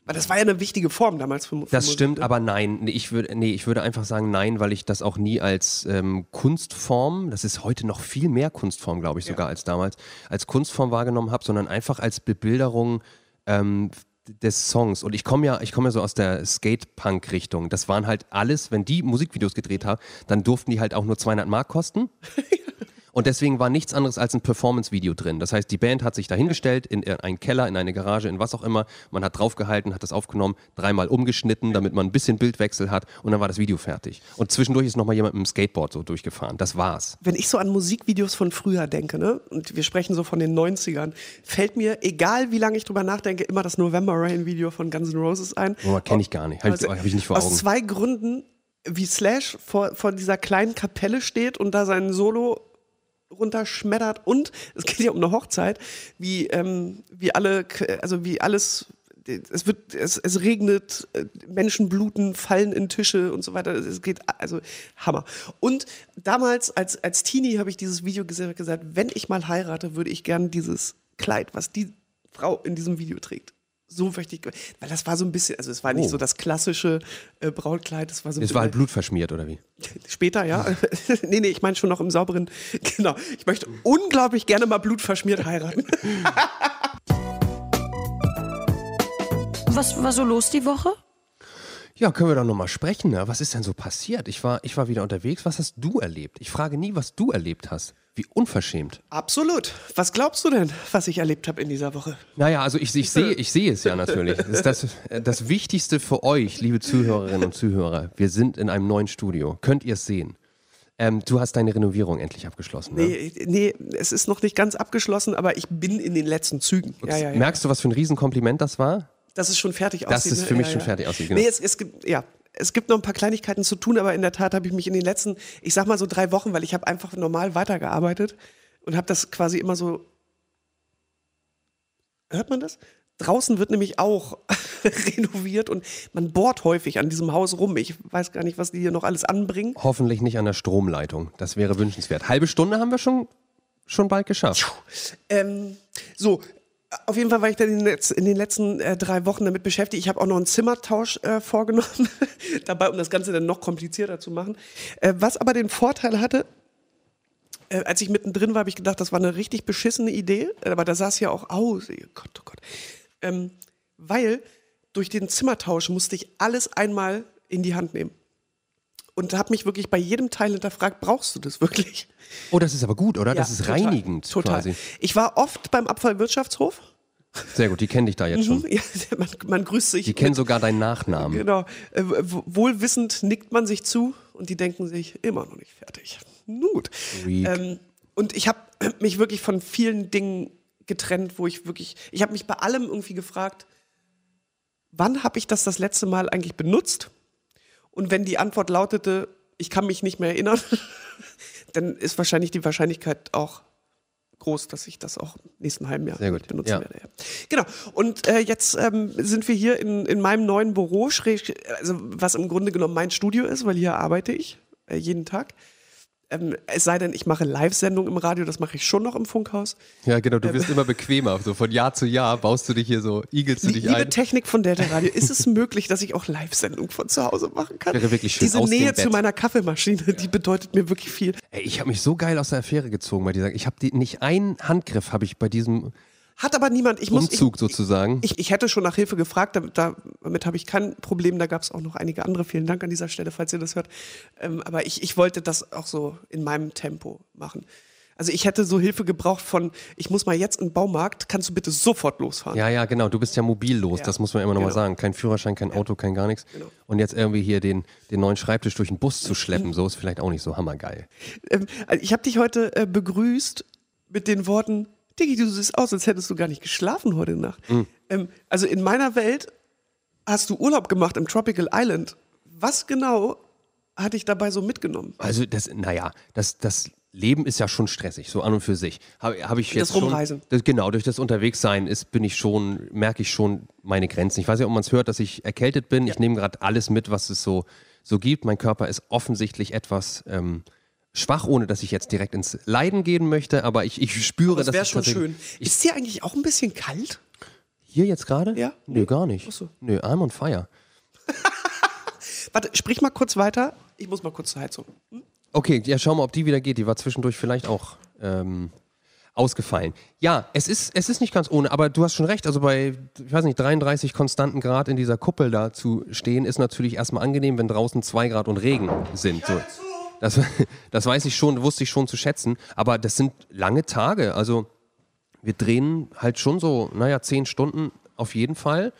Speaker 1: Weil das war ja eine wichtige Form damals für, für
Speaker 2: Mm. Das
Speaker 1: Musik,
Speaker 2: stimmt,
Speaker 1: ne?
Speaker 2: aber nein. Ich würde, nee, ich würde einfach sagen nein, weil ich das auch nie als ähm, Kunstform, das ist heute noch viel mehr Kunstform, glaube ich, sogar als damals, als Kunstform wahrgenommen habe, sondern einfach als Bebilderung ähm, des Songs. Und ich komme ja, ich komme ja so aus der Skate-Punk-Richtung. Das waren halt alles, wenn die Musikvideos gedreht haben, dann durften die halt auch nur 200 Mark kosten. [LAUGHS] Und deswegen war nichts anderes als ein Performance-Video drin. Das heißt, die Band hat sich dahingestellt in einen Keller, in eine Garage, in was auch immer. Man hat draufgehalten, hat das aufgenommen, dreimal umgeschnitten, damit man ein bisschen Bildwechsel hat und dann war das Video fertig. Und zwischendurch ist nochmal jemand mit dem Skateboard so durchgefahren. Das war's.
Speaker 1: Wenn ich so an Musikvideos von früher denke, ne, und wir sprechen so von den 90ern, fällt mir, egal wie lange ich drüber nachdenke, immer das November Rain Video von Guns N' Roses ein.
Speaker 2: Oh, kenne ich gar nicht. Habe ich, hab ich nicht vor
Speaker 1: Aus
Speaker 2: Augen.
Speaker 1: zwei Gründen, wie Slash vor, vor dieser kleinen Kapelle steht und da sein Solo runterschmettert und es geht ja um eine Hochzeit, wie, ähm, wie alle, also wie alles, es wird, es, es regnet, äh, Menschen bluten, fallen in Tische und so weiter. Es geht, also Hammer. Und damals als, als Teenie habe ich dieses Video gesehen und gesagt, wenn ich mal heirate, würde ich gern dieses Kleid, was die Frau in diesem Video trägt. So möchte ich, weil das war so ein bisschen, also es war nicht
Speaker 2: Oh.
Speaker 1: so das klassische äh, Brautkleid, es war so ein
Speaker 2: Es war halt blutverschmiert, oder wie?
Speaker 1: Später, ja. [LAUGHS] nee, nee, ich meine schon noch im sauberen. [LAUGHS] Genau. Ich möchte unglaublich gerne mal blutverschmiert heiraten.
Speaker 3: Was war so los die Woche?
Speaker 2: Ja, können wir doch nochmal sprechen. Ne? Was ist denn so passiert? Ich war, ich war wieder unterwegs. Was hast du erlebt? Ich frage nie, was du erlebt hast. Wie unverschämt.
Speaker 1: Absolut. Was glaubst du denn, was ich erlebt habe in dieser Woche?
Speaker 2: Naja, also ich, ich sehe ich sehe es ja natürlich. Das ist das, das Wichtigste für euch, liebe Zuhörerinnen und Zuhörer. Wir sind in einem neuen Studio. Könnt ihr es sehen? Ähm, du hast deine Renovierung endlich abgeschlossen. Ne?
Speaker 1: Nee, nee, es ist noch nicht ganz abgeschlossen, aber ich bin in den letzten Zügen. Ja, ja, ja.
Speaker 2: Merkst du, was für ein Riesenkompliment das war?
Speaker 1: Dass es schon fertig
Speaker 2: Dass
Speaker 1: aussieht.
Speaker 2: es
Speaker 1: ne?
Speaker 2: für mich
Speaker 1: ja,
Speaker 2: schon
Speaker 1: ja.
Speaker 2: fertig aussieht, genau.
Speaker 1: Nee, es, es gibt, ja. Es gibt noch ein paar Kleinigkeiten zu tun, aber in der Tat habe ich mich in den letzten, ich sag mal so drei Wochen, weil ich habe einfach normal weitergearbeitet und habe das quasi immer so. Hört man das? Draußen wird nämlich auch [LAUGHS] renoviert und man bohrt häufig an diesem Haus rum. Ich weiß gar nicht, was die hier noch alles anbringen.
Speaker 2: Hoffentlich nicht an der Stromleitung. Das wäre wünschenswert. Halbe Stunde haben wir schon, schon bald geschafft.
Speaker 1: Ähm, so, auf jeden Fall war ich dann in den, letzten äh, drei Wochen damit beschäftigt. Ich habe auch noch einen Zimmertausch äh, vorgenommen, [LAUGHS] dabei, um das Ganze dann noch komplizierter zu machen. Äh, was aber den Vorteil hatte, äh, als ich mittendrin war, habe ich gedacht, das war eine richtig beschissene Idee. Äh, Aber da sah es ja auch aus. Oh Gott, oh Gott. Ähm, weil durch den Zimmertausch musste ich alles einmal in die Hand nehmen. Und habe mich wirklich bei jedem Teil hinterfragt, brauchst du das wirklich?
Speaker 2: Oh, das ist aber gut, oder? das
Speaker 1: Ja,
Speaker 2: ist
Speaker 1: total,
Speaker 2: reinigend
Speaker 1: Total.
Speaker 2: quasi.
Speaker 1: Ich war oft beim Abfallwirtschaftshof.
Speaker 2: Sehr gut, die kennen dich da jetzt schon.
Speaker 1: Ja, [LAUGHS] man, man grüßt sich.
Speaker 2: Die kennen sogar deinen Nachnamen.
Speaker 1: Genau. Äh, wohlwissend nickt man sich zu und die denken sich immer noch nicht fertig. Gut. Ähm, und ich habe [CLEARS THROAT] mich wirklich von vielen Dingen getrennt, wo ich wirklich, ich habe mich bei allem irgendwie gefragt, wann habe ich das das letzte Mal eigentlich benutzt? Und wenn die Antwort lautete, ich kann mich nicht mehr erinnern, [LAUGHS] dann ist wahrscheinlich die Wahrscheinlichkeit auch groß, dass ich das auch im nächsten halben Jahr benutzen
Speaker 2: ja.
Speaker 1: werde. Ja. Genau. Und äh, jetzt ähm, sind wir hier in, in meinem neuen Büro, also was im Grunde genommen mein Studio ist, weil hier arbeite ich äh, jeden Tag. Ähm, es sei denn, ich mache Live-Sendungen im Radio, das mache ich schon noch im Funkhaus.
Speaker 2: Ja, genau, du wirst immer bequemer. So von Jahr zu Jahr baust du dich hier so, igelst du dich
Speaker 1: Liebe
Speaker 2: ein.
Speaker 1: Technik von Delta Radio, ist es möglich, dass ich auch Live-Sendungen von zu Hause machen kann?
Speaker 2: Wäre wirklich schön,
Speaker 1: Diese
Speaker 2: aus dem
Speaker 1: Nähe
Speaker 2: Bett.
Speaker 1: zu meiner Kaffeemaschine, die bedeutet mir wirklich viel.
Speaker 2: Ey, ich habe mich so geil aus der Affäre gezogen bei dieser. Ich habe die nicht einen Handgriff habe ich bei diesem
Speaker 1: Hat aber niemand, ich muss.
Speaker 2: Umzug
Speaker 1: ich,
Speaker 2: sozusagen.
Speaker 1: Ich, ich hätte schon nach Hilfe gefragt, damit, da- damit habe ich kein Problem. Da gab es auch noch einige andere. Vielen Dank an dieser Stelle, falls ihr das hört. Ähm, aber ich, ich wollte das auch so in meinem Tempo machen. Also ich hätte so Hilfe gebraucht von, ich muss mal jetzt in den Baumarkt, kannst du bitte sofort losfahren?
Speaker 2: ja, ja, genau. Du bist ja mobillos,
Speaker 1: Ja,
Speaker 2: das muss man immer noch mal
Speaker 1: genau.
Speaker 2: sagen. Kein Führerschein, kein Auto, kein gar nichts.
Speaker 1: Genau.
Speaker 2: Und jetzt irgendwie hier den, den neuen Schreibtisch durch den Bus zu schleppen, so ist vielleicht auch nicht so hammergeil.
Speaker 1: Ähm, also ich habe dich heute äh, begrüßt mit den Worten, Diggi, du siehst aus, als hättest du gar nicht geschlafen heute Nacht.
Speaker 2: Mhm.
Speaker 1: Ähm, also in meiner Welt hast du Urlaub gemacht im Tropical Island. Was genau hatte ich dabei so mitgenommen?
Speaker 2: Also das, naja, das, das Leben ist ja schon stressig, so an und für sich. Habe hab ich
Speaker 1: Das
Speaker 2: jetzt
Speaker 1: Rumreisen.
Speaker 2: Schon, das, genau, durch das Unterwegssein ist, bin ich schon, merke ich schon meine Grenzen. Ich weiß nicht, ob man es hört, dass ich erkältet bin. Ich nehme gerade alles mit, was es so, so gibt. Mein Körper ist offensichtlich etwas ähm, schwach, ohne dass ich jetzt direkt ins Leiden gehen möchte, aber ich, ich spüre,
Speaker 1: Das
Speaker 2: dass
Speaker 1: wäre
Speaker 2: es
Speaker 1: schon schön. Ist dir eigentlich auch ein bisschen kalt?
Speaker 2: Hier jetzt gerade?
Speaker 1: Ja?
Speaker 2: Nö, gar nicht.
Speaker 1: Ach so.
Speaker 2: Nö, I'm on fire. [LAUGHS]
Speaker 1: Warte, sprich mal kurz weiter. Ich muss mal kurz zur Heizung.
Speaker 2: Okay, ja, schau mal, ob die wieder geht. Die war zwischendurch vielleicht auch. Ähm, ausgefallen. Ja, es ist, es ist nicht ganz ohne, aber du hast schon recht. Also bei, ich weiß nicht, 33 konstanten Grad in dieser Kuppel da zu stehen, ist natürlich erstmal angenehm, wenn draußen 2 Grad und Regen sind. So. Das, [LAUGHS] das weiß ich schon, wusste ich schon zu schätzen. Aber das sind lange Tage. Also wir drehen halt schon so, naja, 10 Stunden auf jeden Fall.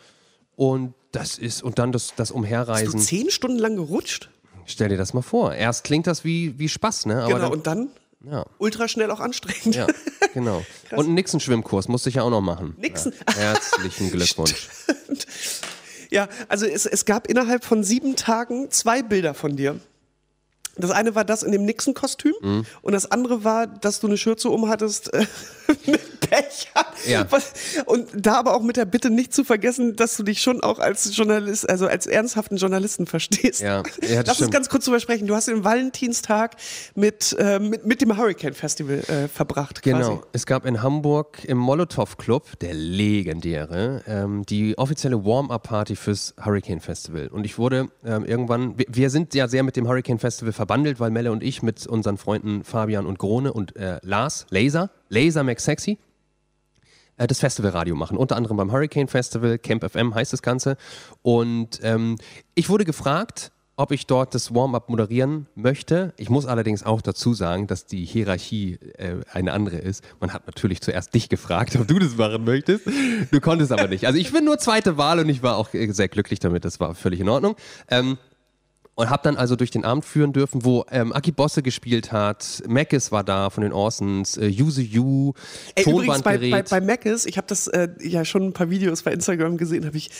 Speaker 2: Und das ist, und dann das, das
Speaker 1: Bist du
Speaker 2: Umherreisen.
Speaker 1: zehn Stunden lang gerutscht?
Speaker 2: Stell dir das mal vor. Erst klingt das wie, wie Spaß, ne? Aber
Speaker 1: genau,
Speaker 2: dann,
Speaker 1: und dann
Speaker 2: ja.
Speaker 1: ultra schnell auch anstrengend.
Speaker 2: Ja, [LAUGHS] genau. Und einen Nixon-Schwimmkurs musste ich ja auch noch machen.
Speaker 1: Nixon.
Speaker 2: Ja. Herzlichen [LAUGHS] Glückwunsch.
Speaker 1: Ja, also es, es gab innerhalb von sieben Tagen zwei Bilder von dir. Das eine war das in dem Nixon-Kostüm
Speaker 2: Mhm.
Speaker 1: und das andere war, dass du eine Schürze umhattest äh, [LAUGHS] mit Becher.
Speaker 2: Ja.
Speaker 1: Und da aber auch mit der Bitte nicht zu vergessen, dass du dich schon auch als Journalist, also als ernsthaften Journalisten verstehst.
Speaker 2: Ja, ja, das
Speaker 1: Lass uns ganz kurz drüber sprechen. Du hast den Valentinstag mit, äh, mit, mit dem Hurricane Festival äh, verbracht. Quasi.
Speaker 2: Genau. Es gab in Hamburg im Molotow Club, der legendäre, ähm, die offizielle Warm-Up-Party fürs Hurricane Festival. Und ich wurde ähm, irgendwann, wir, wir sind ja sehr mit dem Hurricane Festival verbandelt, weil Melle und ich mit unseren Freunden Fabian und Grone und äh, Lars, Laser, Laser McSexy, äh, das Festivalradio machen. Unter anderem beim Hurricane Festival, Camp FM heißt das Ganze. Und ähm, ich wurde gefragt, ob ich dort das Warm-up moderieren möchte. Ich muss allerdings auch dazu sagen, dass die Hierarchie äh, eine andere ist. Man hat natürlich zuerst dich gefragt, ob du das machen möchtest. Du konntest aber nicht. Also ich bin nur zweite Wahl und ich war auch äh, sehr glücklich damit. Das war völlig in Ordnung. Ähm, und habe dann also durch den Abend führen dürfen, wo ähm, Aki Bosse gespielt hat, Mackes war da von den Orsons, äh, Yuzu Yu,
Speaker 1: Ey, übrigens bei,
Speaker 2: Tonbandgerät.
Speaker 1: bei, bei Mac's, ich habe das äh, ja schon ein paar Videos bei Instagram gesehen, habe ich,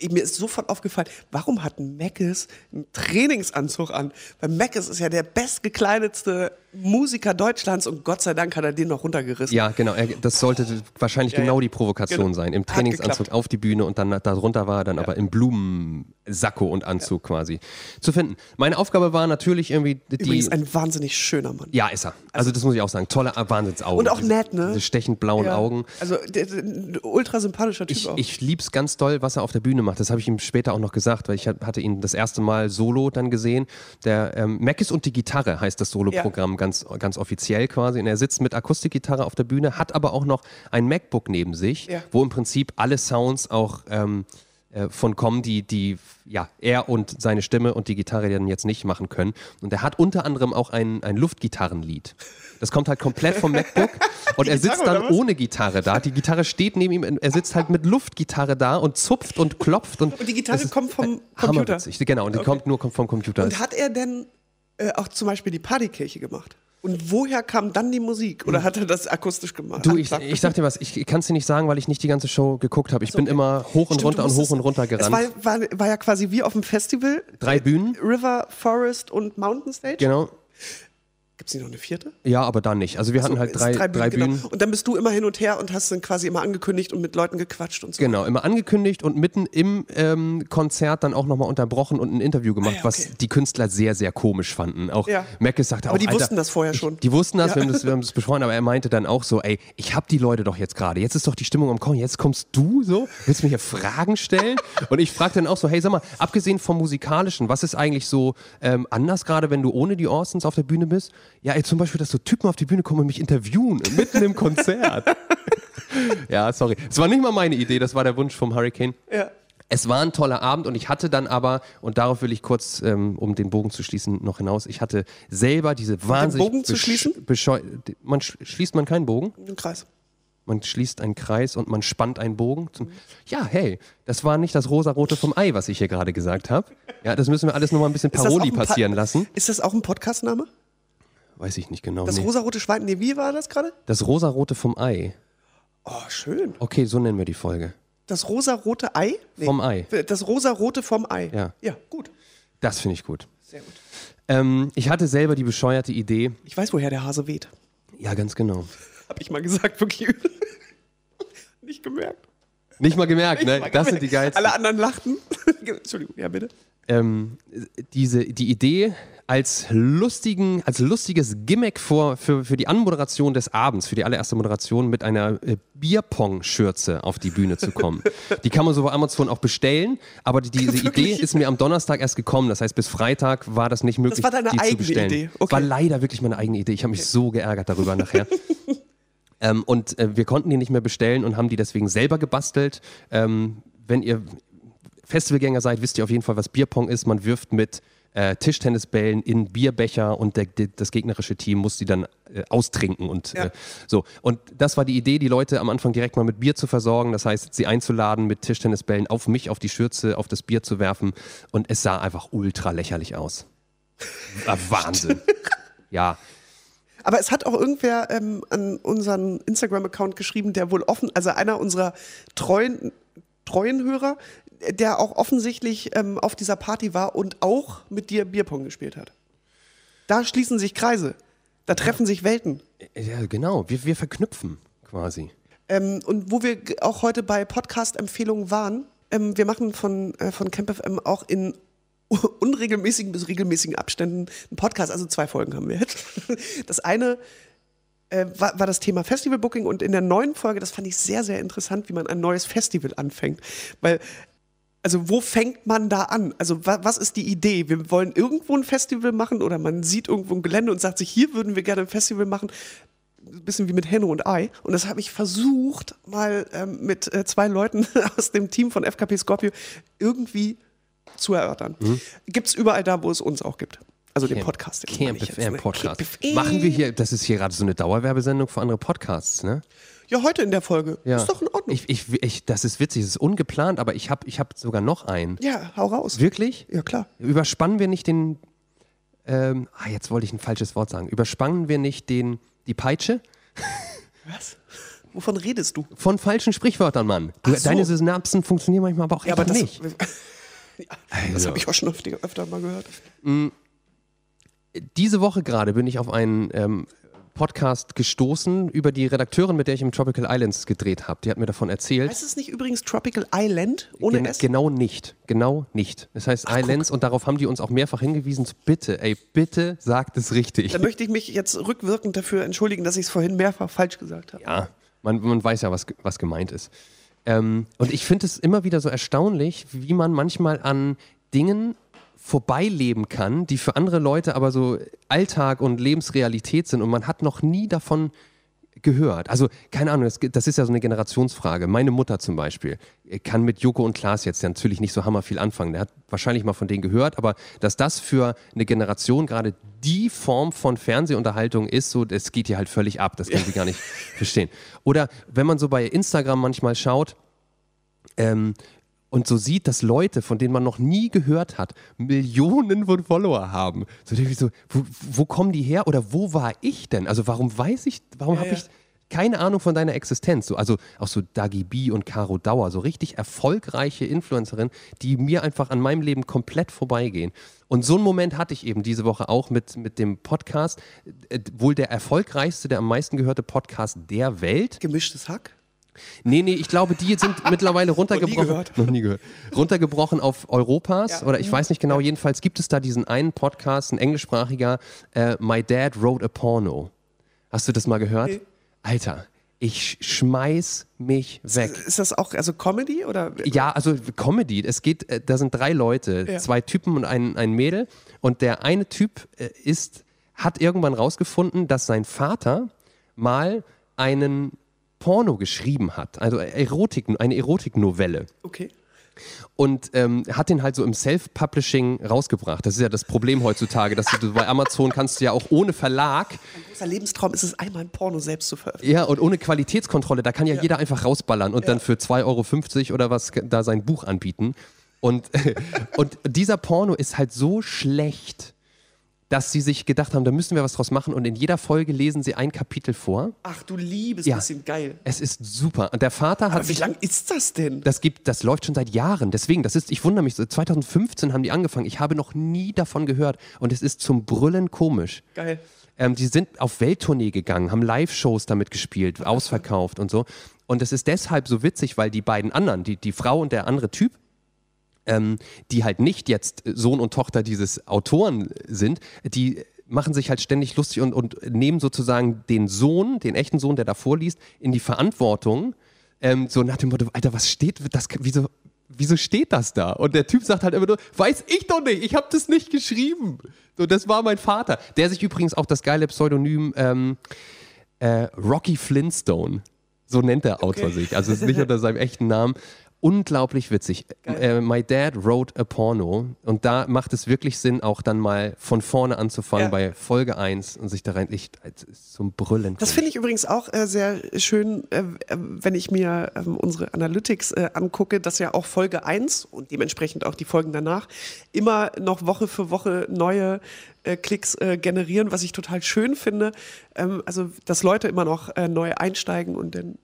Speaker 1: äh, mir ist sofort aufgefallen, warum hat Mac's einen Trainingsanzug an? Weil Mac's ist ja der bestgekleidetste Musiker Deutschlands und Gott sei Dank hat er den noch runtergerissen.
Speaker 2: Ja, genau. Er, das sollte wahrscheinlich
Speaker 1: Ja, ja.
Speaker 2: genau die Provokation
Speaker 1: Genau.
Speaker 2: sein. Im Trainingsanzug auf die Bühne und dann darunter war er dann aber im Blumensacko und Anzug quasi zu finden. Meine Aufgabe war natürlich irgendwie die.
Speaker 1: Übrigens ein wahnsinnig schöner Mann.
Speaker 2: ja, ist er. Also das muss ich auch sagen. Tolle Wahnsinnsaugen.
Speaker 1: Und auch
Speaker 2: Diese-
Speaker 1: nett, ne?
Speaker 2: Diese stechend blauen
Speaker 1: Ja.
Speaker 2: Augen.
Speaker 1: Also ultra sympathischer Typ
Speaker 2: Ich,
Speaker 1: auch.
Speaker 2: ich lieb's ganz doll, was er auf der Bühne macht. Das habe ich ihm später auch noch gesagt, weil ich hat- hatte ihn das erste Mal solo dann gesehen. Der ähm, Mac ist und die Gitarre heißt das Soloprogramm ganz, ganz offiziell quasi. Und er sitzt mit Akustikgitarre auf der Bühne, hat aber auch noch ein MacBook neben sich,
Speaker 1: Ja.
Speaker 2: wo im Prinzip alle Sounds auch ähm, äh, von kommen, die, die ja, er und seine Stimme und die Gitarre dann jetzt nicht machen können. Und er hat unter anderem auch ein, ein Luftgitarrenlied. Das kommt halt komplett vom MacBook [LAUGHS] und er sitzt
Speaker 1: Gitarre,
Speaker 2: dann ohne Gitarre da. Die Gitarre steht neben ihm, er sitzt halt mit Luftgitarre da und zupft und klopft. Und,
Speaker 1: Und die Gitarre kommt vom Computer?
Speaker 2: hammerwitzig. Genau, und die
Speaker 1: Okay.
Speaker 2: kommt nur vom Computer.
Speaker 1: Und hat er denn äh, auch zum Beispiel die Partykirche gemacht? Und woher kam dann die Musik? Oder hat er das akustisch gemacht?
Speaker 2: Du, ich, ich sag dir was, ich kann es dir nicht sagen, weil ich nicht die ganze Show geguckt habe. Ich bin immer hoch und
Speaker 1: Stimmt,
Speaker 2: runter und hoch und runter gerannt.
Speaker 1: Es war, war, war ja quasi wie auf dem Festival.
Speaker 2: Drei Bühnen,
Speaker 1: River, Forest und Mountain Stage.
Speaker 2: genau.
Speaker 1: Gibt es nicht noch eine vierte?
Speaker 2: Ja, aber dann nicht. Also wir hatten
Speaker 1: So,
Speaker 2: halt
Speaker 1: es
Speaker 2: drei,
Speaker 1: ist
Speaker 2: drei, Bühnen.
Speaker 1: Genau. Und dann bist du immer hin und her und hast dann quasi immer angekündigt und mit Leuten gequatscht und so.
Speaker 2: Genau, immer angekündigt und mitten im ähm, Konzert dann auch nochmal unterbrochen und ein Interview gemacht,
Speaker 1: Ah ja, okay.
Speaker 2: was die Künstler sehr, sehr komisch fanden. Auch
Speaker 1: Ja.
Speaker 2: Mackes sagte
Speaker 1: Aber
Speaker 2: auch,
Speaker 1: die
Speaker 2: Alter,
Speaker 1: wussten das vorher schon.
Speaker 2: Die wussten das,
Speaker 1: Ja.
Speaker 2: wir, haben das wir haben das besprochen, aber er meinte dann auch so, ey, ich hab die Leute doch jetzt gerade, jetzt ist doch die Stimmung am Kommen, jetzt kommst du so, willst mir hier Fragen stellen? [LAUGHS] und ich fragte dann auch so, hey, sag mal, abgesehen vom Musikalischen, was ist eigentlich so ähm, anders gerade, wenn du ohne die Orsons auf der Bühne bist? Ja, ey, zum Beispiel, dass so Typen auf die Bühne kommen und mich interviewen, mitten im Konzert. [LAUGHS] ja, sorry. Es war nicht mal meine Idee, das war der Wunsch vom Hurricane.
Speaker 1: Ja.
Speaker 2: Es war ein toller Abend und ich hatte dann aber, und darauf will ich kurz, ähm, um den Bogen zu schließen, noch hinaus, ich hatte selber diese wahnsinnig...
Speaker 1: Bogen zu schließen?
Speaker 2: Man sch schließt man keinen Bogen,
Speaker 1: Im Kreis.
Speaker 2: man schließt einen Kreis und man spannt einen Bogen. Zum ja, hey, das war nicht das rosarote vom Ei, was ich hier gerade gesagt habe. Ja, das müssen wir alles nochmal ein bisschen Paroli
Speaker 1: ein Pa-
Speaker 2: passieren lassen.
Speaker 1: Ist das auch ein Podcastname?
Speaker 2: Weiß ich nicht genau.
Speaker 1: Das
Speaker 2: nee.
Speaker 1: rosarote Schwein. Nee, wie war das gerade?
Speaker 2: das rosarote vom Ei.
Speaker 1: Oh, schön.
Speaker 2: Okay, so nennen wir die Folge.
Speaker 1: Das rosarote Ei? Nee.
Speaker 2: Vom Ei.
Speaker 1: Das rosarote vom Ei.
Speaker 2: Ja.
Speaker 1: Ja, gut.
Speaker 2: Das finde ich gut.
Speaker 1: Sehr gut.
Speaker 2: Ähm, ich hatte selber die bescheuerte Idee.
Speaker 1: Ich weiß, woher der Hase weht.
Speaker 2: Ja, ganz genau. [LAUGHS]
Speaker 1: Hab ich mal gesagt, wirklich übel. [LAUGHS] Nicht gemerkt.
Speaker 2: Nicht mal gemerkt,
Speaker 1: Nicht
Speaker 2: ne?
Speaker 1: mal
Speaker 2: Das sind die geilsten.
Speaker 1: Alle anderen lachten. [LAUGHS] Entschuldigung, ja bitte.
Speaker 2: ähm, diese, die Idee als lustigen, als lustiges Gimmick vor, für, für die Anmoderation des Abends, für die allererste Moderation mit einer äh, Bierpong-Schürze auf die Bühne zu kommen. [LAUGHS] die kann man so bei Amazon auch bestellen, aber die, diese [LAUGHS] Idee ist mir am Donnerstag erst gekommen. Das heißt, bis Freitag war das nicht möglich,
Speaker 1: war deine
Speaker 2: die zu
Speaker 1: eigene
Speaker 2: bestellen.
Speaker 1: Idee. Okay.
Speaker 2: War leider wirklich meine eigene Idee. Ich habe mich so geärgert darüber nachher. [LAUGHS] Ähm, und äh, wir konnten die nicht mehr bestellen und haben die deswegen selber gebastelt. Ähm, wenn ihr Festivalgänger seid, wisst ihr auf jeden Fall, was Bierpong ist. Man wirft mit äh, Tischtennisbällen in Bierbecher und der, der, das gegnerische Team muss die dann äh, austrinken und
Speaker 1: Ja.
Speaker 2: äh, so. Und das war die Idee, die Leute am Anfang direkt mal mit Bier zu versorgen. Das heißt, sie einzuladen, mit Tischtennisbällen auf mich, auf die Schürze, auf das Bier zu werfen. Und es sah einfach ultra lächerlich aus. [LAUGHS] Wahnsinn. ja.
Speaker 1: Aber es hat auch irgendwer ähm, an unseren Instagram-Account geschrieben, der wohl offen, also einer unserer treuen, treuen Hörer, der auch offensichtlich ähm, auf dieser Party war und auch mit dir Bierpong gespielt hat. Da schließen sich Kreise. Da treffen sich Welten.
Speaker 2: Ja, genau. Wir, wir verknüpfen quasi.
Speaker 1: Ähm, und wo wir auch heute bei Podcast-Empfehlungen waren, ähm, wir machen von, äh, von CampFM auch in [LAUGHS] unregelmäßigen bis regelmäßigen Abständen einen Podcast, also zwei Folgen haben wir jetzt. [LAUGHS] Das eine äh, war, war das Thema Festivalbooking und in der neuen Folge, das fand ich sehr, sehr interessant, wie man ein neues Festival anfängt. Weil, also wo fängt man da an? Also wa was ist die Idee? Wir wollen irgendwo ein Festival machen oder man sieht irgendwo ein Gelände und sagt sich, hier würden wir gerne ein Festival machen ein bisschen wie mit Henne und Ei. Und das habe ich versucht, mal ähm, mit äh, zwei Leuten [LAUGHS] aus dem Team von FKP Scorpio irgendwie zu erörtern. Gibt es überall da, wo es uns auch gibt. Also den Podcast.
Speaker 2: Camp FM
Speaker 1: ne?
Speaker 2: Podcast.
Speaker 1: Camp FM.
Speaker 2: Machen wir hier, das ist hier gerade so eine Dauerwerbesendung für andere Podcasts, ne?
Speaker 1: Ja, heute in der Folge.
Speaker 2: Ja.
Speaker 1: Ist doch in Ordnung.
Speaker 2: Ich, ich, ich, das ist witzig, das ist ungeplant, aber ich habe ich hab sogar noch einen.
Speaker 1: ja, hau raus.
Speaker 2: Wirklich?
Speaker 1: Ja, klar.
Speaker 2: Überspannen wir nicht den. Ähm, ah, jetzt wollte ich ein falsches Wort sagen. Überspannen wir nicht den, die Peitsche? [LAUGHS]
Speaker 1: Was? Wovon redest du?
Speaker 2: Von falschen Sprichwörtern, Mann. Du,
Speaker 1: so.
Speaker 2: Deine Synapsen funktionieren manchmal aber auch
Speaker 1: Ja,
Speaker 2: echt
Speaker 1: aber das,
Speaker 2: nicht. [LAUGHS]
Speaker 1: ja, das
Speaker 2: Also.
Speaker 1: habe ich auch schon öfter, öfter mal gehört.
Speaker 2: Diese Woche gerade bin ich auf einen ähm, Podcast gestoßen über die Redakteurin, mit der ich im Tropical Islands gedreht habe. Die hat mir davon erzählt.
Speaker 1: Heißt es nicht übrigens Tropical Island ohne
Speaker 2: Gen
Speaker 1: S?
Speaker 2: Genau nicht. Genau nicht. Das heißt Islands und darauf haben die uns auch mehrfach hingewiesen. Bitte, ey, bitte sagt es richtig.
Speaker 1: Dann möchte ich mich jetzt rückwirkend dafür entschuldigen, dass ich es vorhin mehrfach falsch gesagt habe.
Speaker 2: Ja, man, man weiß ja, was, was gemeint ist. Ähm, und ich finde es immer wieder so erstaunlich, wie man manchmal an Dingen vorbeileben kann, die für andere Leute aber so Alltag und Lebensrealität sind und man hat noch nie davon gehört. Also, keine Ahnung, das, das ist ja so eine Generationsfrage. Meine Mutter zum Beispiel kann mit Joko und Klaas jetzt ja natürlich nicht so hammer viel anfangen. Der hat wahrscheinlich mal von denen gehört, aber dass das für eine Generation gerade die Form von Fernsehunterhaltung ist, so, das geht hier halt völlig ab. Das kann sie gar nicht [LAUGHS] verstehen. Oder wenn man so bei Instagram manchmal schaut, ähm, und so sieht, dass Leute, von denen man noch nie gehört hat, Millionen von Follower haben. So, denke ich so wo, wo kommen die her oder wo war ich denn? Also warum weiß ich, warum habe
Speaker 1: ja.
Speaker 2: ich keine Ahnung von deiner Existenz? So, also auch so Dagi B und Caro Dauer, so richtig erfolgreiche Influencerinnen, die mir einfach an meinem Leben komplett vorbeigehen. Und so einen Moment hatte ich eben diese Woche auch mit, mit dem Podcast, äh, wohl der erfolgreichste, der am meisten gehörte Podcast der Welt.
Speaker 1: Gemischtes Hack?
Speaker 2: Nee, nee, ich glaube, die sind [LAUGHS] mittlerweile runtergebrochen.
Speaker 1: gehört.
Speaker 2: Noch nie gehört. Runtergebrochen auf Europas oder ich weiß nicht genau, jedenfalls gibt es da diesen einen Podcast, ein englischsprachiger, äh, My Dad Wrote a Porno. Hast du das mal gehört?
Speaker 1: Nee.
Speaker 2: Alter, ich schmeiß mich weg.
Speaker 1: Ist das auch also Comedy oder?
Speaker 2: Ja, also Comedy. Es geht, äh, da sind drei Leute,
Speaker 1: Ja.
Speaker 2: zwei Typen und ein, ein Mädel. Und der eine Typ äh, ist, hat irgendwann rausgefunden, dass sein Vater mal einen Porno geschrieben hat, also Erotik, eine Erotiknovelle.
Speaker 1: Okay.
Speaker 2: Und ähm, hat den halt so im Self-Publishing rausgebracht. Das ist ja das Problem heutzutage, dass du bei Amazon kannst du ja auch ohne Verlag
Speaker 1: Ein großer Lebenstraum ist es, einmal ein Porno selbst zu veröffentlichen.
Speaker 2: ja, und ohne Qualitätskontrolle, da kann ja, jeder einfach rausballern und dann für 2,50 Euro oder was da sein Buch anbieten. Und, [LAUGHS] und dieser Porno ist halt so schlecht, dass sie sich gedacht haben, da müssen wir was draus machen. Und in jeder Folge lesen sie ein Kapitel vor.
Speaker 1: Ach du liebes
Speaker 2: Ja.
Speaker 1: bisschen geil.
Speaker 2: Es ist super. Und der Vater hat
Speaker 1: Aber wie
Speaker 2: sich
Speaker 1: lang ist das denn?
Speaker 2: das gibt, das läuft schon seit Jahren. Deswegen, das ist, ich wundere mich, so 2015 haben die angefangen. Ich habe noch nie davon gehört. Und es ist zum Brüllen komisch.
Speaker 1: Geil.
Speaker 2: Ähm, die sind auf Welttournee gegangen, haben Live-Shows damit gespielt, ausverkauft und so. Und es ist deshalb so witzig, weil die beiden anderen, die, die Frau und der andere Typ, ähm, die halt nicht jetzt Sohn und Tochter dieses Autoren sind, die machen sich halt ständig lustig und, und nehmen sozusagen den Sohn, den echten Sohn, der da vorliest, in die Verantwortung. Ähm, so nach dem Motto, Alter, was steht, das, wieso, wieso steht das da? Und der Typ sagt halt immer nur, weiß ich doch nicht, ich habe das nicht geschrieben. So, das war mein Vater. Der sich übrigens auch das geile Pseudonym ähm, äh, Rocky Flintstone. So nennt der Autor sich. Also es ist nicht unter seinem echten Namen. Unglaublich witzig. Äh, My Dad wrote a Porno. Und da macht es wirklich Sinn, auch dann mal von vorne anzufangen
Speaker 1: Ja.
Speaker 2: bei Folge 1 und sich da rein nicht zum Brüllen.
Speaker 1: Das finde ich übrigens auch äh, sehr schön, äh, äh, wenn ich mir ähm, unsere Analytics äh, angucke, dass ja auch Folge 1 und dementsprechend auch die Folgen danach immer noch Woche für Woche neue äh, Klicks äh, generieren, was ich total schön finde. Ähm, also, dass Leute immer noch äh, neu einsteigen und dann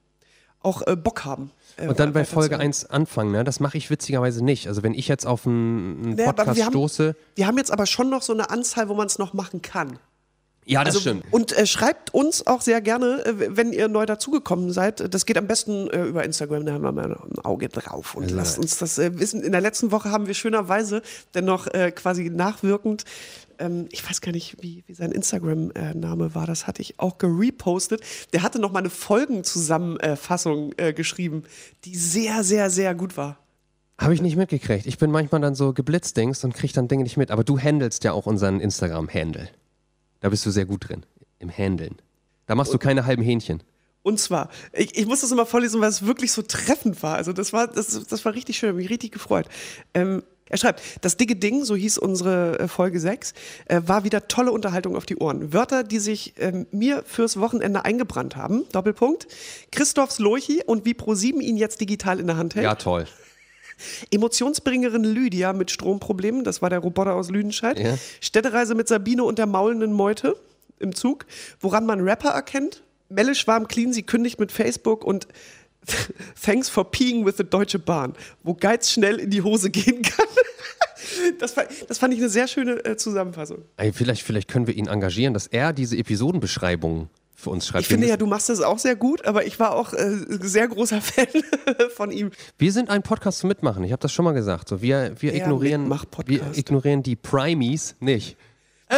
Speaker 1: auch äh, Bock haben. Äh,
Speaker 2: Und dann bei Folge
Speaker 1: weiterzuhören.
Speaker 2: 1 anfangen, ne? Das mache ich witzigerweise nicht. Also wenn ich jetzt auf einen,
Speaker 1: aber
Speaker 2: Podcast
Speaker 1: wir haben-
Speaker 2: stoße.
Speaker 1: Wir haben jetzt aber schon noch so eine Anzahl, wo man es noch machen kann.
Speaker 2: Ja, das
Speaker 1: Also,
Speaker 2: stimmt.
Speaker 1: Und äh, schreibt uns auch sehr gerne, äh, wenn ihr neu dazugekommen seid. Das geht am besten äh, über Instagram, da haben wir mal ein Auge drauf und lasst uns das äh, wissen. In der letzten Woche haben wir schönerweise dennoch äh, quasi nachwirkend, ähm, ich weiß gar nicht, wie, wie sein Instagram-Name war, das hatte ich auch gerepostet. Der hatte noch mal eine Folgenzusammenfassung äh, geschrieben, die sehr, sehr, sehr gut war.
Speaker 2: Habe ich nicht mitgekriegt. Ich bin manchmal dann so geblitzdingst und kriege dann Dinge nicht mit. Aber du handelst ja auch unseren Instagram-Handle. Da bist du sehr gut drin. Im Handeln. Da machst du keine halben Hähnchen.
Speaker 1: Und zwar, ich, ich muss das immer vorlesen, weil es wirklich so treffend war. Also das war, das, das war richtig schön, hab mich richtig gefreut. Ähm, er schreibt, das dicke Ding, so hieß unsere äh, Folge 6, äh, war wieder tolle Unterhaltung auf die Ohren. Wörter, die sich ähm, mir fürs Wochenende eingebrannt haben. Doppelpunkt. Christophs Lurchi und wie Pro7 ihn jetzt digital in der Hand hält.
Speaker 2: Ja, toll.
Speaker 1: Emotionsbringerin Lydia mit Stromproblemen, das war der Roboter aus Lüdenscheid.
Speaker 2: Ja.
Speaker 1: Städtereise mit Sabine und der maulenden Meute im Zug. Woran man Rapper erkennt. Melle Schwarm Clean, sie kündigt mit Facebook und Thanks for peeing with the Deutsche Bahn, wo Geiz schnell in die Hose gehen kann. [LAUGHS] Das fand, das fand ich eine sehr schöne äh, Zusammenfassung.
Speaker 2: Ey, vielleicht, vielleicht können wir ihn engagieren, dass er diese Episodenbeschreibung für uns schreibt.
Speaker 1: Ich finde ja, du machst das auch sehr gut, aber ich war auch äh, sehr großer [LAUGHS] Fan von ihm.
Speaker 2: wir sind ein Podcast zum Mitmachen. Ich habe das schon mal gesagt. So, wir, wir,
Speaker 1: Der
Speaker 2: ignorieren, wir ignorieren die Primies nicht. [LAUGHS]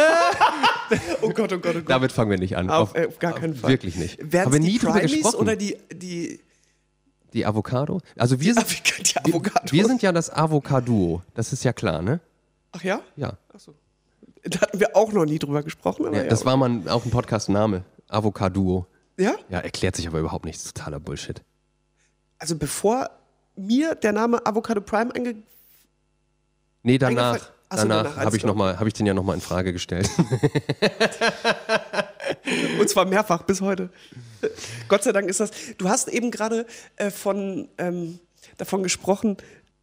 Speaker 1: Oh Gott, oh Gott, oh Gott.
Speaker 2: Damit fangen wir nicht an.
Speaker 1: Auf, äh, auf gar keinen Fall.
Speaker 2: Wirklich nicht.
Speaker 1: Werden
Speaker 2: wir
Speaker 1: die Primies oder die, die,
Speaker 2: die Avocado? Also wir sind, [LAUGHS]
Speaker 1: die Avocado?
Speaker 2: wir sind ja das Avocaduo. Das ist ja klar, ne?
Speaker 1: Ach ja?
Speaker 2: Ja.
Speaker 1: Da hatten wir auch noch nie drüber gesprochen.
Speaker 2: Ja
Speaker 1: ja,
Speaker 2: das war mal auch ein Podcast-Name. Avocaduo.
Speaker 1: Ja?
Speaker 2: Ja, erklärt sich aber überhaupt nichts. Totaler Bullshit.
Speaker 1: Also bevor mir der Name Avocado Prime einge...
Speaker 2: Nee, danach,
Speaker 1: Ach so,
Speaker 2: danach habe ich, noch mal- hab ich den ja nochmal in Frage gestellt. [LAUGHS]
Speaker 1: Und zwar mehrfach bis heute. Gott sei Dank ist das... Du hast eben gerade äh, von, ähm, davon gesprochen,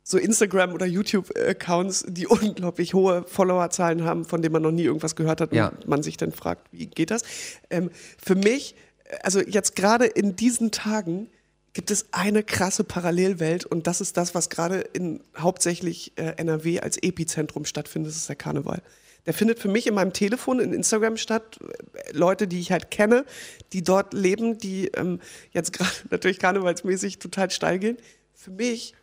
Speaker 1: so Instagram- oder YouTube-Accounts, die [LAUGHS] unglaublich hohe Followerzahlen haben, von denen man noch nie irgendwas gehört hat
Speaker 2: Ja.
Speaker 1: und man sich dann fragt, wie geht das? Ähm, für mich, also jetzt gerade in diesen Tagen, gibt es eine krasse Parallelwelt und das ist das, was gerade in hauptsächlich äh, NRW als Epizentrum stattfindet, das ist der Karneval. Der findet für mich in meinem Telefon, in Instagram statt. Äh, Leute, die ich halt kenne, die dort leben, die ähm, jetzt gerade [LAUGHS] natürlich karnevalsmäßig total steil gehen. Für mich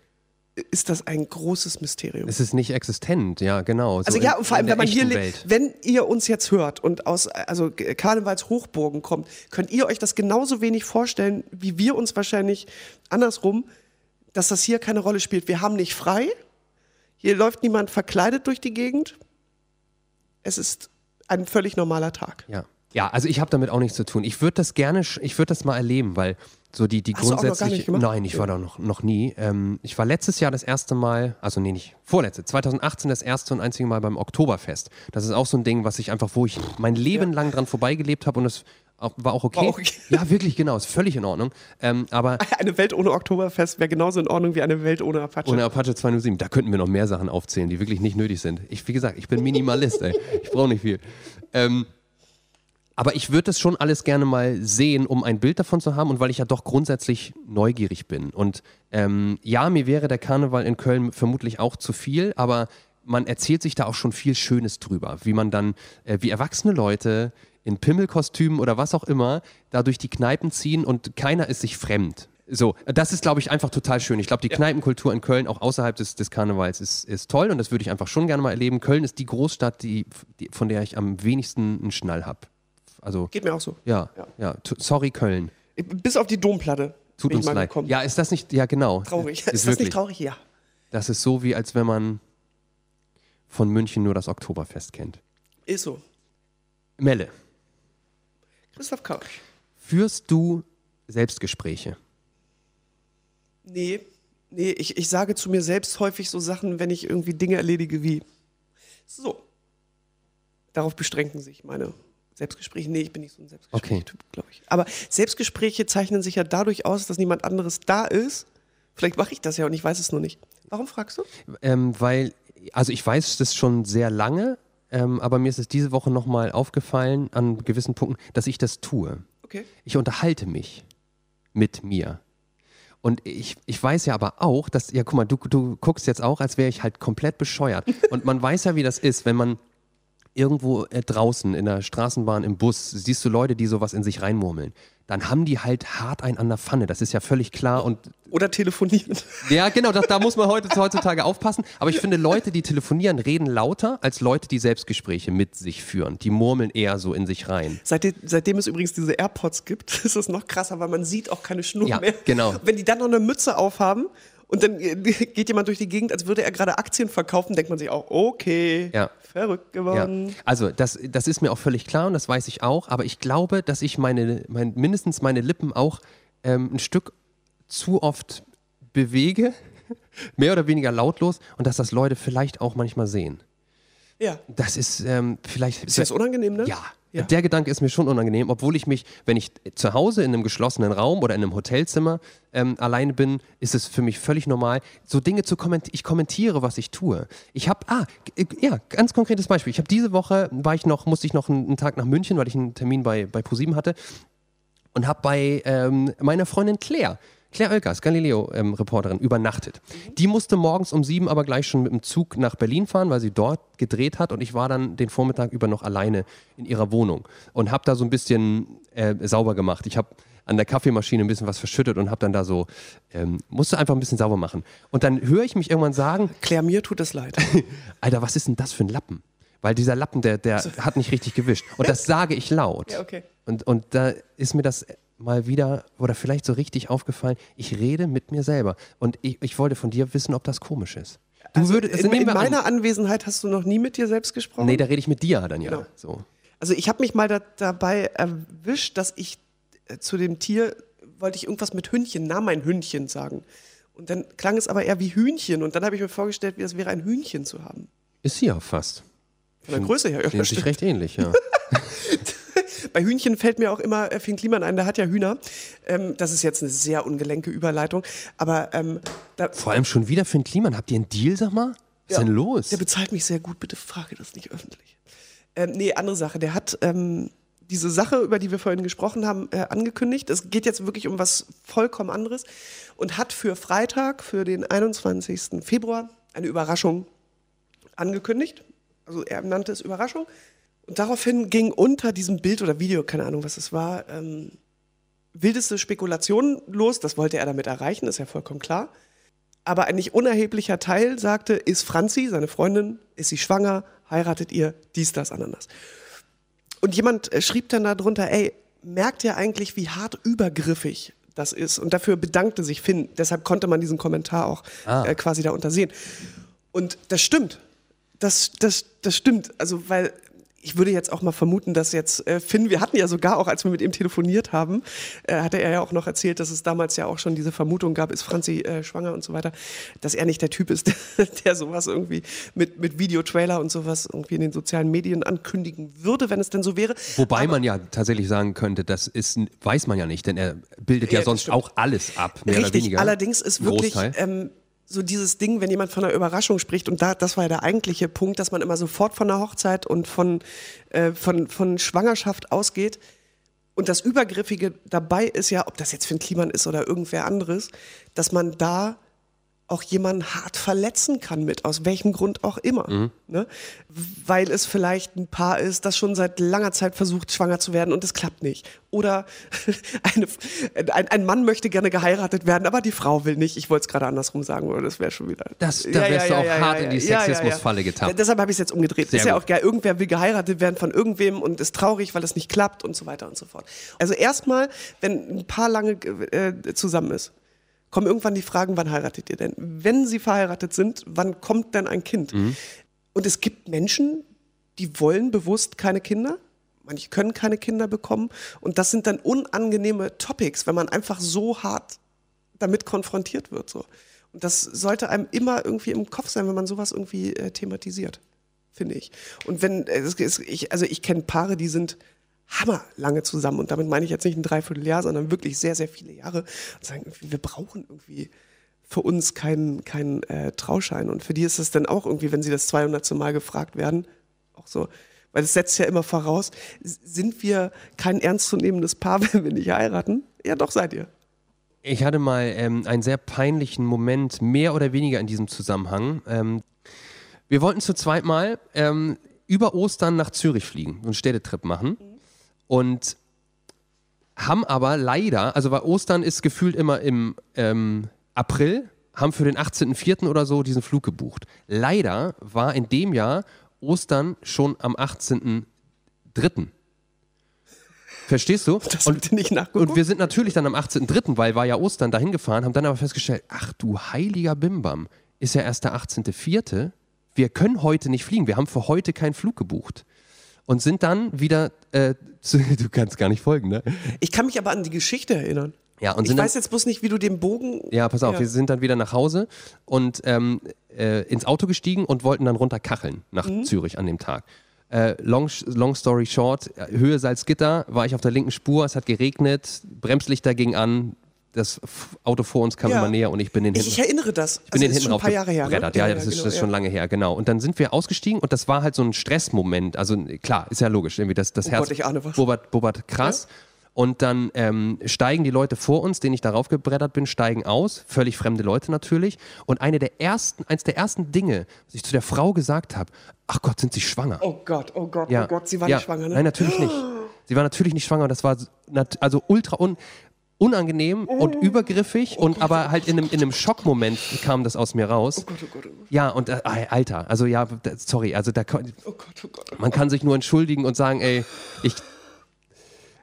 Speaker 1: ist das ein großes Mysterium.
Speaker 2: es ist nicht existent, ja, genau. So
Speaker 1: Also ja, und vor allem, wenn man hier lebt, wenn ihr uns jetzt hört und aus also Karnevalshochburgen kommt, könnt ihr euch das genauso wenig vorstellen, wie wir uns wahrscheinlich andersrum, dass das hier keine Rolle spielt. Wir haben nicht frei, hier läuft niemand verkleidet durch die Gegend. Es ist ein völlig normaler Tag.
Speaker 2: Ja. Ja, also ich habe damit auch nichts zu tun. Ich würde das gerne, ich würde das mal erleben, weil so die, die
Speaker 1: Hast
Speaker 2: grundsätzliche. Nein, ich war da noch, noch nie. Ähm, ich war letztes Jahr das erste Mal, also nee, nicht vorletzte, 2018 das erste und einzige Mal beim Oktoberfest. Das ist auch so ein Ding, was ich einfach, wo ich mein Leben lang dran vorbeigelebt habe und es auch, war auch okay.
Speaker 1: War auch okay. [LAUGHS]
Speaker 2: Ja, wirklich, genau, ist völlig in Ordnung. Ähm, aber [LAUGHS]
Speaker 1: Eine Welt ohne Oktoberfest wäre genauso in Ordnung wie eine Welt ohne Apache.
Speaker 2: ohne Apache 207, da könnten wir noch mehr Sachen aufzählen, die wirklich nicht nötig sind. Ich, wie gesagt, ich bin Minimalist, ey. Ich brauche nicht viel. Ähm, aber ich würde das schon alles gerne mal sehen, um ein Bild davon zu haben und weil ich ja doch grundsätzlich neugierig bin. Und ähm, ja, mir wäre der Karneval in Köln vermutlich auch zu viel, aber man erzählt sich da auch schon viel Schönes drüber, wie man dann, äh, wie erwachsene Leute in Pimmelkostümen oder was auch immer da durch die Kneipen ziehen und keiner ist sich fremd. So, das ist, glaube ich, einfach total schön. Ich glaube, die Kneipenkultur in Köln, auch außerhalb des, des Karnevals, ist, ist toll und das würde ich einfach schon gerne mal erleben. Köln ist die Großstadt, die, die, von der ich am wenigsten einen Schnall habe. Also,
Speaker 1: Geht mir auch so.
Speaker 2: ja, ja, t- sorry, Köln.
Speaker 1: Bis auf die Domplatte.
Speaker 2: Tut uns leid.
Speaker 1: gekommen.
Speaker 2: Ja, ist das nicht, ja, genau.
Speaker 1: Traurig.
Speaker 2: Ist,
Speaker 1: Ist, das
Speaker 2: wirklich.
Speaker 1: nicht traurig? Ja.
Speaker 2: Das ist so, wie als wenn man von München nur das Oktoberfest kennt.
Speaker 1: Ist so.
Speaker 2: Melle,
Speaker 1: Christoph Kausch.
Speaker 2: Führst du Selbstgespräche?
Speaker 1: Nee, nee, ich, ich sage zu mir selbst häufig so Sachen, wenn ich irgendwie Dinge erledige wie so. Darauf beschränken sich meine Selbstgespräche. Nee, ich bin nicht so ein Selbstgespräch-Typ, glaube ich. Aber Selbstgespräche zeichnen sich ja dadurch aus, dass niemand anderes da ist. Vielleicht mache ich das ja und ich weiß es nur nicht. Warum fragst du?
Speaker 2: Ähm, weil, also ich weiß das schon sehr lange, ähm, aber mir ist es diese Woche nochmal aufgefallen an gewissen Punkten, dass ich das tue.
Speaker 1: Okay.
Speaker 2: Ich unterhalte mich mit mir. Und ich, ich weiß ja aber auch, dass, ja, guck mal, du, du guckst jetzt auch, als wäre ich halt komplett bescheuert. [LAUGHS] Und man weiß ja, wie das ist, wenn man irgendwo äh, draußen in der Straßenbahn, im Bus, siehst du Leute, die sowas in sich reinmurmeln. Dann haben die halt hart einen an der Pfanne. Das ist ja völlig klar. Und
Speaker 1: Oder telefonieren.
Speaker 2: ja, genau, das, da muss man heute, heutzutage aufpassen. Aber ich finde, Leute, die telefonieren, reden lauter als Leute, die Selbstgespräche mit sich führen. Die murmeln eher so in sich rein.
Speaker 1: Seitdem, seitdem es übrigens diese AirPods gibt, [LAUGHS] ist es noch krasser, weil man sieht auch keine Schnur
Speaker 2: Ja,
Speaker 1: mehr.
Speaker 2: genau.
Speaker 1: Wenn die dann noch eine Mütze aufhaben und dann äh, geht jemand durch die Gegend, als würde er gerade Aktien verkaufen, denkt man sich auch, okay,
Speaker 2: Ja.
Speaker 1: verrückt
Speaker 2: Ja.
Speaker 1: geworden.
Speaker 2: Also das, das ist mir auch völlig klar und das weiß ich auch, aber ich glaube, dass ich meine, mein, mindestens meine Lippen auch ähm, ein Stück zu oft bewege, [LAUGHS] mehr oder weniger lautlos und dass das Leute vielleicht auch manchmal sehen.
Speaker 1: Ja.
Speaker 2: Das ist ähm, vielleicht.
Speaker 1: Ist das unangenehm, ne?
Speaker 2: Ja.
Speaker 1: Ja.
Speaker 2: Der Gedanke ist mir schon unangenehm, obwohl ich mich, wenn ich zu Hause in einem geschlossenen Raum oder in einem Hotelzimmer ähm, alleine bin, ist es für mich völlig normal, so Dinge zu kommentieren. Ich kommentiere, was ich tue. Ich habe, ah, ja, ganz konkretes Beispiel. Ich habe diese Woche, war ich noch, musste ich noch einen, einen Tag nach München, weil ich einen Termin bei, bei ProSieben hatte und habe bei ähm, meiner Freundin Claire, Claire Oelkers, Galileo-Reporterin, übernachtet. Die musste morgens um sieben aber gleich schon mit dem Zug nach Berlin fahren, weil sie dort gedreht hat und ich war dann den Vormittag über noch alleine in ihrer Wohnung und habe da so ein bisschen äh, sauber gemacht. Ich habe an der Kaffeemaschine ein bisschen was verschüttet und habe dann da so, ähm, musste einfach ein bisschen sauber machen. Und dann höre ich mich irgendwann sagen,
Speaker 1: Claire, mir tut es leid. [LAUGHS]
Speaker 2: Alter, was ist denn das für ein Lappen? Weil dieser Lappen, der, der hat nicht richtig gewischt. Und das sage ich laut.
Speaker 1: Ja, okay.
Speaker 2: Und, und da ist mir das mal wieder oder vielleicht so richtig aufgefallen, ich rede mit mir selber. Und ich, ich wollte von dir wissen, ob das komisch ist. Du
Speaker 1: Also
Speaker 2: würdest,
Speaker 1: in, in
Speaker 2: wir an-
Speaker 1: meiner Anwesenheit hast du noch nie mit dir selbst gesprochen?
Speaker 2: Nee, da rede ich mit dir dann ja.
Speaker 1: Genau.
Speaker 2: So.
Speaker 1: Also ich habe mich mal da, dabei erwischt, dass ich äh, zu dem Tier wollte ich irgendwas mit Hündchen, na mein Hündchen sagen. Und dann klang es aber eher wie Hühnchen. Und dann habe ich mir vorgestellt, wie es wäre, ein Hühnchen zu haben.
Speaker 2: Ist sie auch fast.
Speaker 1: Von der Größe her. Ja,
Speaker 2: sich recht ähnlich, ja. [LAUGHS]
Speaker 1: Bei Hühnchen fällt mir auch immer äh, Finn Kliman ein, der hat ja Hühner. Ähm, das ist jetzt eine sehr ungelenke Überleitung. Aber ähm,
Speaker 2: Vor allem schon wieder für den Kliman. Habt ihr einen Deal, sag mal? Was ist
Speaker 1: Ja.
Speaker 2: denn los?
Speaker 1: Der bezahlt mich sehr gut, bitte frage das nicht öffentlich. Ähm, nee, andere Sache. Der hat ähm, diese Sache, über die wir vorhin gesprochen haben, äh, angekündigt. Es geht jetzt wirklich um was vollkommen anderes und hat für Freitag, für den 21. Februar, eine Überraschung angekündigt. Also er nannte es Überraschung. Und daraufhin ging unter diesem Bild oder Video, keine Ahnung, was es war, ähm, wildeste Spekulationen los. Das wollte er damit erreichen, ist ja vollkommen klar. Aber ein nicht unerheblicher Teil sagte, ist Franzi, seine Freundin, ist sie schwanger, heiratet ihr, dies, das, ananas. Und jemand äh, schrieb dann darunter, ey, merkt ihr eigentlich, wie hart übergriffig das ist? Und dafür bedankte sich Finn. Deshalb konnte man diesen Kommentar auch
Speaker 2: Ah.
Speaker 1: äh, quasi da untersehen. Und das stimmt. Das, das, das stimmt. Also, weil ich würde jetzt auch mal vermuten, dass jetzt äh, Finn, wir hatten ja sogar auch, als wir mit ihm telefoniert haben, äh, hatte er ja auch noch erzählt, dass es damals ja auch schon diese Vermutung gab, ist Franzi äh, schwanger und so weiter, dass er nicht der Typ ist, [LAUGHS] der sowas irgendwie mit, mit Videotrailer und sowas irgendwie in den sozialen Medien ankündigen würde, wenn es denn so wäre.
Speaker 2: Wobei man ja tatsächlich sagen könnte, das ist, weiß man ja nicht, denn er bildet ja,
Speaker 1: Ja,
Speaker 2: sonst
Speaker 1: stimmt.
Speaker 2: auch alles ab, mehr
Speaker 1: Richtig,
Speaker 2: oder weniger.
Speaker 1: allerdings ist wirklich ähm, so dieses Ding, wenn jemand von einer Überraschung spricht, und da, das war ja der eigentliche Punkt, dass man immer sofort von einer Hochzeit und von, äh, von, von Schwangerschaft ausgeht. Und das Übergriffige dabei ist ja, ob das jetzt Finn Kliman ist oder irgendwer anderes, dass man da auch jemanden hart verletzen kann mit, aus welchem Grund auch immer.
Speaker 2: Mhm.
Speaker 1: Ne? Weil es vielleicht ein Paar ist, das schon seit langer Zeit versucht, schwanger zu werden und es klappt nicht. Oder [LAUGHS] eine, ein, ein Mann möchte gerne geheiratet werden, aber die Frau will nicht. Ich wollte es gerade andersrum sagen, oder das wäre schon wieder.
Speaker 2: Das- da wärst du auch hart in die Sexismusfalle getappt.
Speaker 1: Deshalb habe ich es jetzt umgedreht.
Speaker 2: Sehr
Speaker 1: ist ja
Speaker 2: gut.
Speaker 1: auch geil. Irgendwer will geheiratet werden von irgendwem und ist traurig, weil es nicht klappt und so weiter und so fort. Also erstmal, wenn ein Paar lange äh, zusammen ist, kommen irgendwann die Fragen, wann heiratet ihr denn? Wenn sie verheiratet sind, wann kommt denn ein Kind?
Speaker 2: Mhm.
Speaker 1: Und es gibt Menschen, die wollen bewusst keine Kinder. manche können keine Kinder bekommen. Und das sind dann unangenehme Topics, wenn man einfach so hart damit konfrontiert wird. So. Und das sollte einem immer irgendwie im Kopf sein, wenn man sowas irgendwie äh, thematisiert, finde ich. Und wenn, äh, es ist- ich, also ich kenne Paare, die sind hammerlange zusammen und damit meine ich jetzt nicht ein Dreivierteljahr, sondern wirklich sehr, sehr viele Jahre und sagen, wir brauchen irgendwie für uns keinen keinen äh, Trauschein. Und für die ist es dann auch irgendwie, wenn sie das 200. Mal gefragt werden, auch so, weil es setzt ja immer voraus, sind wir kein ernstzunehmendes Paar, [LAUGHS] wenn wir nicht heiraten? Ja, doch seid ihr.
Speaker 2: Ich hatte mal ähm, einen sehr peinlichen Moment, mehr oder weniger in diesem Zusammenhang. Ähm, wir wollten zu zweit mal ähm, über Ostern nach Zürich fliegen, so einen Städtetrip machen. Und haben aber leider, also weil Ostern ist gefühlt immer im ähm, April, haben für den 18.04. oder so diesen Flug gebucht. Leider war in dem Jahr Ostern schon am 18.03. Verstehst du?
Speaker 1: Das ihr nicht nachgeguckt?
Speaker 2: Und wir sind natürlich dann am 18.03., weil war ja Ostern, dahin gefahren, haben dann aber festgestellt, ach du heiliger Bimbam, ist ja erst der 18.04., wir können heute nicht fliegen, wir haben für heute keinen Flug gebucht. Und sind dann wieder, äh, [LAUGHS] zu, du kannst gar nicht folgen, ne?
Speaker 1: Ich kann mich aber an die Geschichte erinnern.
Speaker 2: Ja, und
Speaker 1: Ich
Speaker 2: sind dann,
Speaker 1: weiß jetzt bloß nicht, wie du den Bogen.
Speaker 2: ja, pass auf,
Speaker 1: Ja.
Speaker 2: wir sind dann wieder nach Hause und ähm, äh, ins Auto gestiegen und wollten dann runter kacheln nach
Speaker 1: Mhm.
Speaker 2: Zürich an dem Tag. Äh, long, long story short, äh, Höhe Salzgitter, war ich auf der linken Spur, es hat geregnet, Bremslichter ging an, das Auto vor uns kam
Speaker 1: Ja.
Speaker 2: immer näher und ich bin den hinten
Speaker 1: ich erinnere das.
Speaker 2: ich bin den
Speaker 1: ist
Speaker 2: hinten
Speaker 1: schon ein paar Jahre her. Ne?
Speaker 2: Ja, ja, das, ist,
Speaker 1: genau,
Speaker 2: das ist schon
Speaker 1: ja.
Speaker 2: lange her, genau. Und dann sind wir ausgestiegen und das war halt so ein Stressmoment. Also klar, ist ja logisch, irgendwie das, das
Speaker 1: Oh
Speaker 2: Herz
Speaker 1: Gott, ich ahne was.
Speaker 2: bubbert, bubbert krass. Und dann ähm, steigen die Leute vor uns, denen ich darauf gebrettert bin, steigen aus. Völlig fremde Leute natürlich. Und eine der ersten, eins der ersten Dinge, was ich zu der Frau gesagt habe, ach Gott, sind sie schwanger?
Speaker 1: Oh Gott, oh Gott,
Speaker 2: Ja.
Speaker 1: oh Gott, sie war
Speaker 2: ja.
Speaker 1: nicht schwanger, ne?
Speaker 2: Nein, natürlich nicht. Sie war natürlich nicht schwanger. Das war also ultra un unangenehm und
Speaker 1: Oh.
Speaker 2: übergriffig und aber halt in einem, in einem Schockmoment kam das aus mir raus.
Speaker 1: Oh Gott, oh Gott, oh Gott,
Speaker 2: Ja, und äh, Alter, also ja, sorry, also da kann-
Speaker 1: oh Gott, oh Gott.
Speaker 2: man kann sich nur entschuldigen und sagen, ey, ich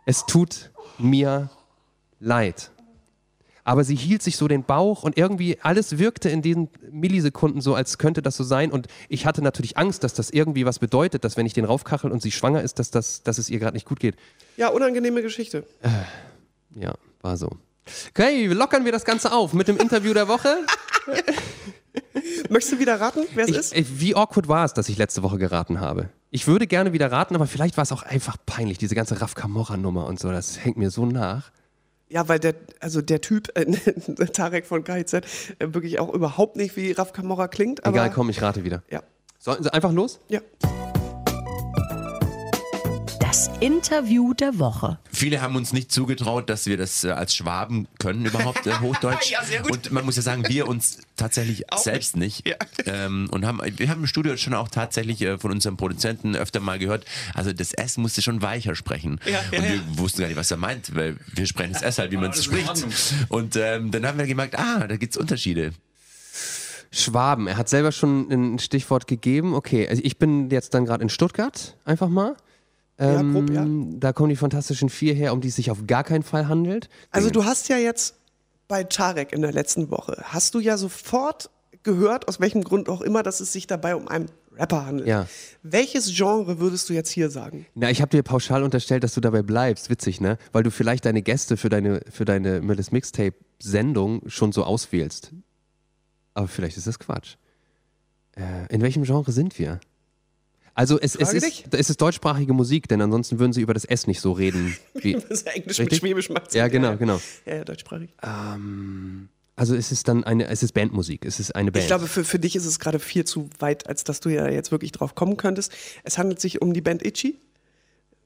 Speaker 2: es tut mir leid. Aber sie hielt sich so den Bauch und irgendwie alles wirkte in diesen Millisekunden so, als könnte das so sein. Und ich hatte natürlich Angst, dass das irgendwie was bedeutet, dass wenn ich den raufkachel und sie schwanger ist, dass, das, dass es ihr gerade nicht gut geht.
Speaker 1: Ja, unangenehme Geschichte.
Speaker 2: Ja, war so. Okay, lockern wir das Ganze auf mit dem Interview der Woche. [LAUGHS]
Speaker 1: Möchtest du wieder raten, wer es
Speaker 2: Ich,
Speaker 1: ist?
Speaker 2: ich, wie awkward war es, dass ich letzte Woche geraten habe? Ich würde gerne wieder raten, aber vielleicht war es auch einfach peinlich, diese ganze Raf Camorra-Nummer und so. Das hängt mir so nach.
Speaker 1: Ja, weil der, also der Typ, äh, [LAUGHS] Tarek von KIZ, äh, wirklich auch überhaupt nicht wie Raf Kamora klingt.
Speaker 2: Egal, komm, ich rate wieder.
Speaker 1: Ja,
Speaker 2: Sollten Sie einfach los?
Speaker 1: ja.
Speaker 3: Das Interview der Woche.
Speaker 5: Viele haben uns nicht zugetraut, dass wir das äh, als Schwaben können überhaupt, äh, Hochdeutsch. [LAUGHS]
Speaker 6: Ja, sehr gut.
Speaker 5: Und man muss ja sagen, wir uns tatsächlich selbst nicht. Ähm, und haben, wir haben im Studio schon auch tatsächlich äh, von unserem Produzenten öfter mal gehört, also das S musste schon weicher sprechen.
Speaker 6: Ja, ja,
Speaker 5: und wir
Speaker 6: ja.
Speaker 5: wussten gar nicht, was er meint, weil wir sprechen das S halt, wie man es spricht. Und ähm, dann haben wir gemerkt, ah, da gibt's Unterschiede.
Speaker 2: Schwaben. Er hat selber schon ein Stichwort gegeben. Okay, also ich bin jetzt dann gerade in Stuttgart, einfach mal.
Speaker 1: Ja, grob, ja.
Speaker 2: Da kommen die Fantastischen Vier her, um die es sich auf gar keinen Fall handelt.
Speaker 1: Also du hast ja jetzt bei Tarek in der letzten Woche, hast du ja sofort gehört, aus welchem Grund auch immer, dass es sich dabei um einen Rapper handelt.
Speaker 2: Ja.
Speaker 1: Welches Genre würdest du jetzt hier sagen?
Speaker 2: Na, ich habe dir pauschal unterstellt, dass du dabei bleibst. Witzig, ne? Weil du vielleicht deine Gäste für deine, für deine Millis Mixtape-Sendung schon so auswählst. Aber vielleicht ist das Quatsch. Äh, in welchem Genre sind wir? Also es, es, ist, es ist deutschsprachige Musik, denn ansonsten würden sie über das S nicht so reden. [LAUGHS] Wie,
Speaker 1: Das ist Englisch
Speaker 2: Richtig?
Speaker 1: mit Schwäbisch macht
Speaker 2: ja, genau, genau.
Speaker 1: Ja, ja, deutschsprachig.
Speaker 2: Also es ist dann eine, es ist Bandmusik, es ist eine Band.
Speaker 1: Ich glaube, für, für dich ist es gerade viel zu weit, als dass du ja jetzt wirklich drauf kommen könntest. Es handelt sich um die Band Itchy.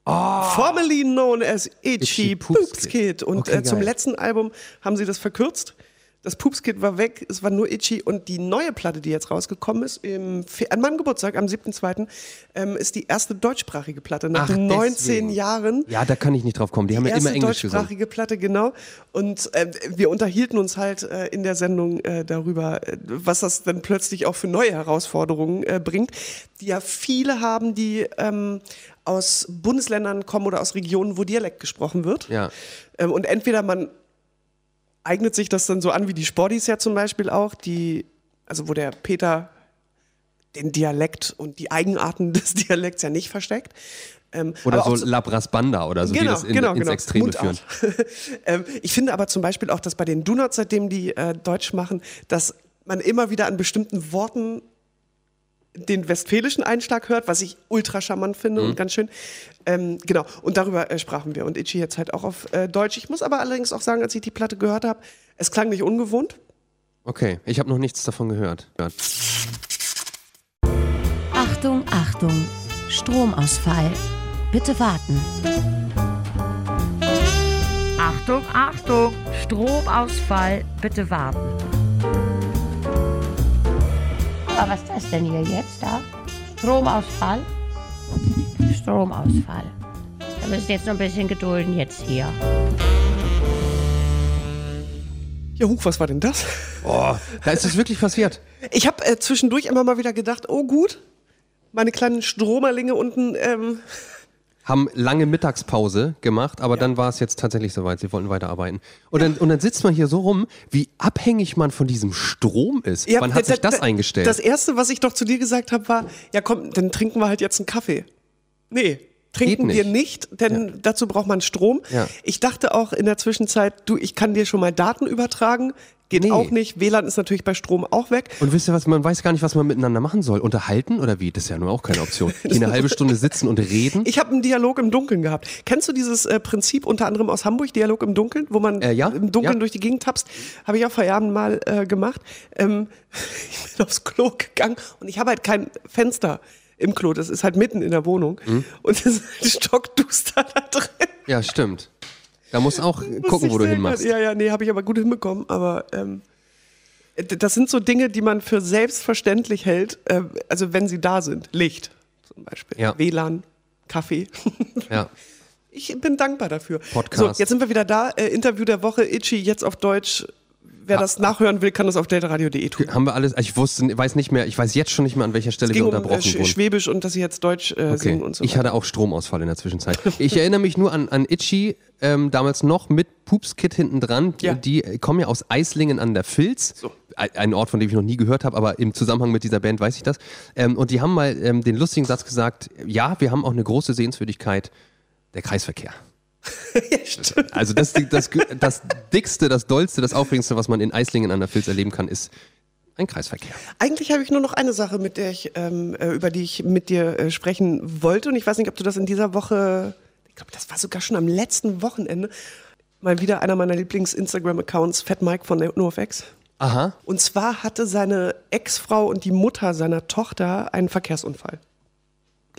Speaker 1: Formerly known as Itchy,
Speaker 2: Oh. Itchy
Speaker 1: Poops,
Speaker 2: Poops
Speaker 1: Kid.
Speaker 2: Kid.
Speaker 1: Und
Speaker 2: Okay,
Speaker 1: äh, zum letzten Album haben sie das verkürzt. Das Poops Kid war weg, es war nur Itchy. Und die neue Platte, die jetzt rausgekommen ist, im, an meinem Geburtstag, am 7.2., ähm, ist die erste deutschsprachige Platte nach
Speaker 2: Ach,
Speaker 1: 19
Speaker 2: deswegen.
Speaker 1: Jahren.
Speaker 2: ja, da kann ich nicht drauf kommen. Die, haben ja immer Englisch gesungen.
Speaker 1: deutschsprachige Platte, genau. Und äh, wir unterhielten uns halt äh, in der Sendung äh, darüber, äh, was das dann plötzlich auch für neue Herausforderungen äh, bringt, die ja viele haben, die ähm, aus Bundesländern kommen oder aus Regionen, wo Dialekt gesprochen wird.
Speaker 2: Ja.
Speaker 1: Ähm, und entweder man eignet sich das dann so an wie die Sportis ja zum Beispiel auch, die, also wo der Peter den Dialekt und die Eigenarten [LAUGHS] des Dialekts ja nicht versteckt. Ähm,
Speaker 2: Oder
Speaker 1: auch
Speaker 2: so Labras Banda oder so, die das in, ins Extreme führen.
Speaker 1: Mundart. [LAUGHS] ähm, ich finde aber zum Beispiel auch, dass bei den Donuts, seitdem die äh, Deutsch machen, dass man immer wieder an bestimmten Worten den westfälischen Einschlag hört, was ich ultra charmant finde
Speaker 2: Mhm.
Speaker 1: und ganz schön. Ähm, genau, und darüber äh, sprachen wir. Und Itchy jetzt halt auch auf äh, Deutsch. Ich muss aber allerdings auch sagen, als ich die Platte gehört habe, es klang nicht ungewohnt.
Speaker 2: Okay, ich habe noch nichts davon gehört. Ja.
Speaker 3: Achtung, Achtung, Stromausfall. Bitte warten.
Speaker 6: Achtung, Achtung, Stromausfall, bitte warten.
Speaker 7: Aber was ist das denn hier jetzt da? Stromausfall? Stromausfall. Da müsst ihr jetzt noch ein bisschen gedulden jetzt hier.
Speaker 1: Ja, huch, was war denn das?
Speaker 2: Oh, da ist es wirklich passiert.
Speaker 1: Ich habe äh, zwischendurch immer mal wieder gedacht, oh gut, meine kleinen Stromerlinge unten, ähm,
Speaker 2: Haben lange Mittagspause gemacht, aber dann war es jetzt tatsächlich soweit. Sie wollten weiterarbeiten. Und dann, und dann sitzt man hier so rum, wie abhängig man von diesem Strom ist.
Speaker 1: Ja,
Speaker 2: Wann hat
Speaker 1: da-
Speaker 2: sich das
Speaker 1: da-
Speaker 2: eingestellt?
Speaker 1: Das erste, was ich doch zu dir gesagt habe, war, ja komm, dann trinken wir halt jetzt einen Kaffee. Nee, trinken
Speaker 2: Geht
Speaker 1: wir
Speaker 2: nicht.
Speaker 1: nicht, denn dazu braucht man Strom.
Speaker 2: Ja.
Speaker 1: Ich dachte auch in der Zwischenzeit, du, ich kann dir schon mal Daten übertragen. Geht
Speaker 2: Nee.
Speaker 1: auch nicht. WLAN ist natürlich bei Strom auch weg.
Speaker 2: Und wisst ihr was, man weiß gar nicht, was man miteinander machen soll. Unterhalten oder wie? Das ist ja nur auch keine Option. [LAUGHS] Die eine halbe Stunde sitzen und reden.
Speaker 1: Ich habe einen Dialog im Dunkeln gehabt. Kennst du dieses äh, Prinzip unter anderem aus Hamburg, Dialog im Dunkeln, wo man
Speaker 2: Äh, ja,
Speaker 1: im Dunkeln
Speaker 2: ja.
Speaker 1: durch die Gegend tapst? Habe ich auch vor Jahren mal äh, gemacht. Ähm, [LAUGHS] ich bin aufs Klo gegangen und ich habe halt kein Fenster im Klo. Das ist halt mitten in der Wohnung.
Speaker 2: Mhm.
Speaker 1: Und es ist halt stockduster da drin.
Speaker 2: Ja, stimmt. Da musst auch gucken, wo du hinmachst.
Speaker 1: Ja, ja, nee, habe ich aber gut hinbekommen. Aber ähm, das sind so Dinge, die man für selbstverständlich hält, äh, also wenn sie da sind. Licht zum Beispiel.
Speaker 2: Ja.
Speaker 1: WLAN, Kaffee.
Speaker 2: Ja. [LAUGHS]
Speaker 1: Ich bin dankbar dafür.
Speaker 2: Podcast.
Speaker 1: So, jetzt sind wir wieder da. Äh, Interview der Woche, Itchy, jetzt auf Deutsch. Wer das nachhören will, kann das auf deltaradio.de tun.
Speaker 2: Haben wir alles, ich wusste, weiß nicht mehr, ich weiß jetzt schon nicht mehr, an welcher Stelle wir
Speaker 1: ging um äh,
Speaker 2: unterbrochen wurden.
Speaker 1: Schwäbisch und dass sie jetzt Deutsch äh,
Speaker 2: Okay.
Speaker 1: singen und so
Speaker 2: Ich hatte auch Stromausfall in der Zwischenzeit. Ich erinnere mich nur an, an Itchy, ähm, damals noch mit Pupskit hinten dran.
Speaker 1: Ja.
Speaker 2: Die äh, kommen ja aus Eislingen an der Filz.
Speaker 1: So.
Speaker 2: Ein ein Ort, von dem ich noch nie gehört habe, aber im Zusammenhang mit dieser Band weiß ich das. Ähm, und die haben mal ähm, den lustigen Satz gesagt: Ja, wir haben auch eine große Sehenswürdigkeit, der Kreisverkehr. [LAUGHS]
Speaker 1: ja.
Speaker 2: Also das, das, das dickste, das dollste, das aufregendste, was man in Eislingen an der Filz erleben kann, ist ein Kreisverkehr.
Speaker 1: Eigentlich habe ich nur noch eine Sache, mit der ich, ähm, äh, über die ich mit dir äh, sprechen wollte. Und ich weiß nicht, ob du das in dieser Woche, ich glaube, das war sogar schon am letzten Wochenende, mal wieder einer meiner Lieblings-Instagram-Accounts, Fat Mike von NoFX.
Speaker 2: Aha.
Speaker 1: Und zwar hatte seine Ex-Frau und die Mutter seiner Tochter einen Verkehrsunfall.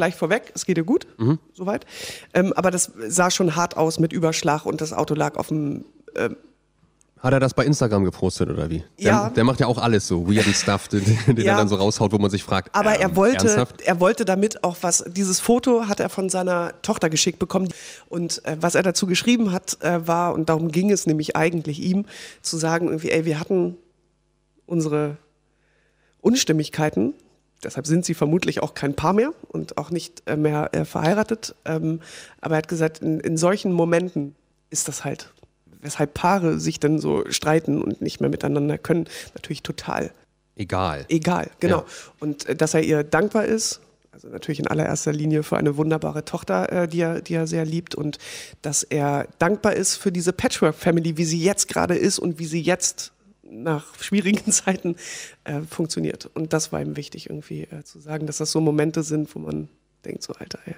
Speaker 1: Gleich vorweg, es geht ihr gut, soweit. Ähm, aber das sah schon hart aus mit Überschlag und das Auto lag auf dem.
Speaker 2: Hat er das bei Instagram gepostet oder wie?
Speaker 1: Ja.
Speaker 2: Der, der macht ja auch alles so, weirden [LAUGHS] Stuff, den, den
Speaker 1: Ja.
Speaker 2: er dann so raushaut, wo man sich fragt.
Speaker 1: Aber
Speaker 2: ähm,
Speaker 1: er wollte,
Speaker 2: Ernsthaft?
Speaker 1: er wollte damit auch was. Dieses Foto hat er von seiner Tochter geschickt bekommen. Und äh, was er dazu geschrieben hat, äh, war, und darum ging es nämlich eigentlich ihm, zu sagen, irgendwie, ey, wir hatten unsere Unstimmigkeiten. Deshalb sind sie vermutlich auch kein Paar mehr und auch nicht äh, mehr äh, verheiratet. Ähm, aber er hat gesagt, in, in solchen Momenten ist das halt, weshalb Paare sich dann so streiten und nicht mehr miteinander können, natürlich total
Speaker 2: Egal.
Speaker 1: egal, genau.
Speaker 2: Ja.
Speaker 1: Und äh, dass er ihr dankbar ist, also natürlich in allererster Linie für eine wunderbare Tochter, äh, die, er, die er sehr liebt und dass er dankbar ist für diese Patchwork-Family, wie sie jetzt gerade ist und wie sie jetzt nach schwierigen [LAUGHS] Zeiten äh, funktioniert. Und das war ihm wichtig, irgendwie äh, zu sagen, dass das so Momente sind, wo man denkt, so Alter, ey,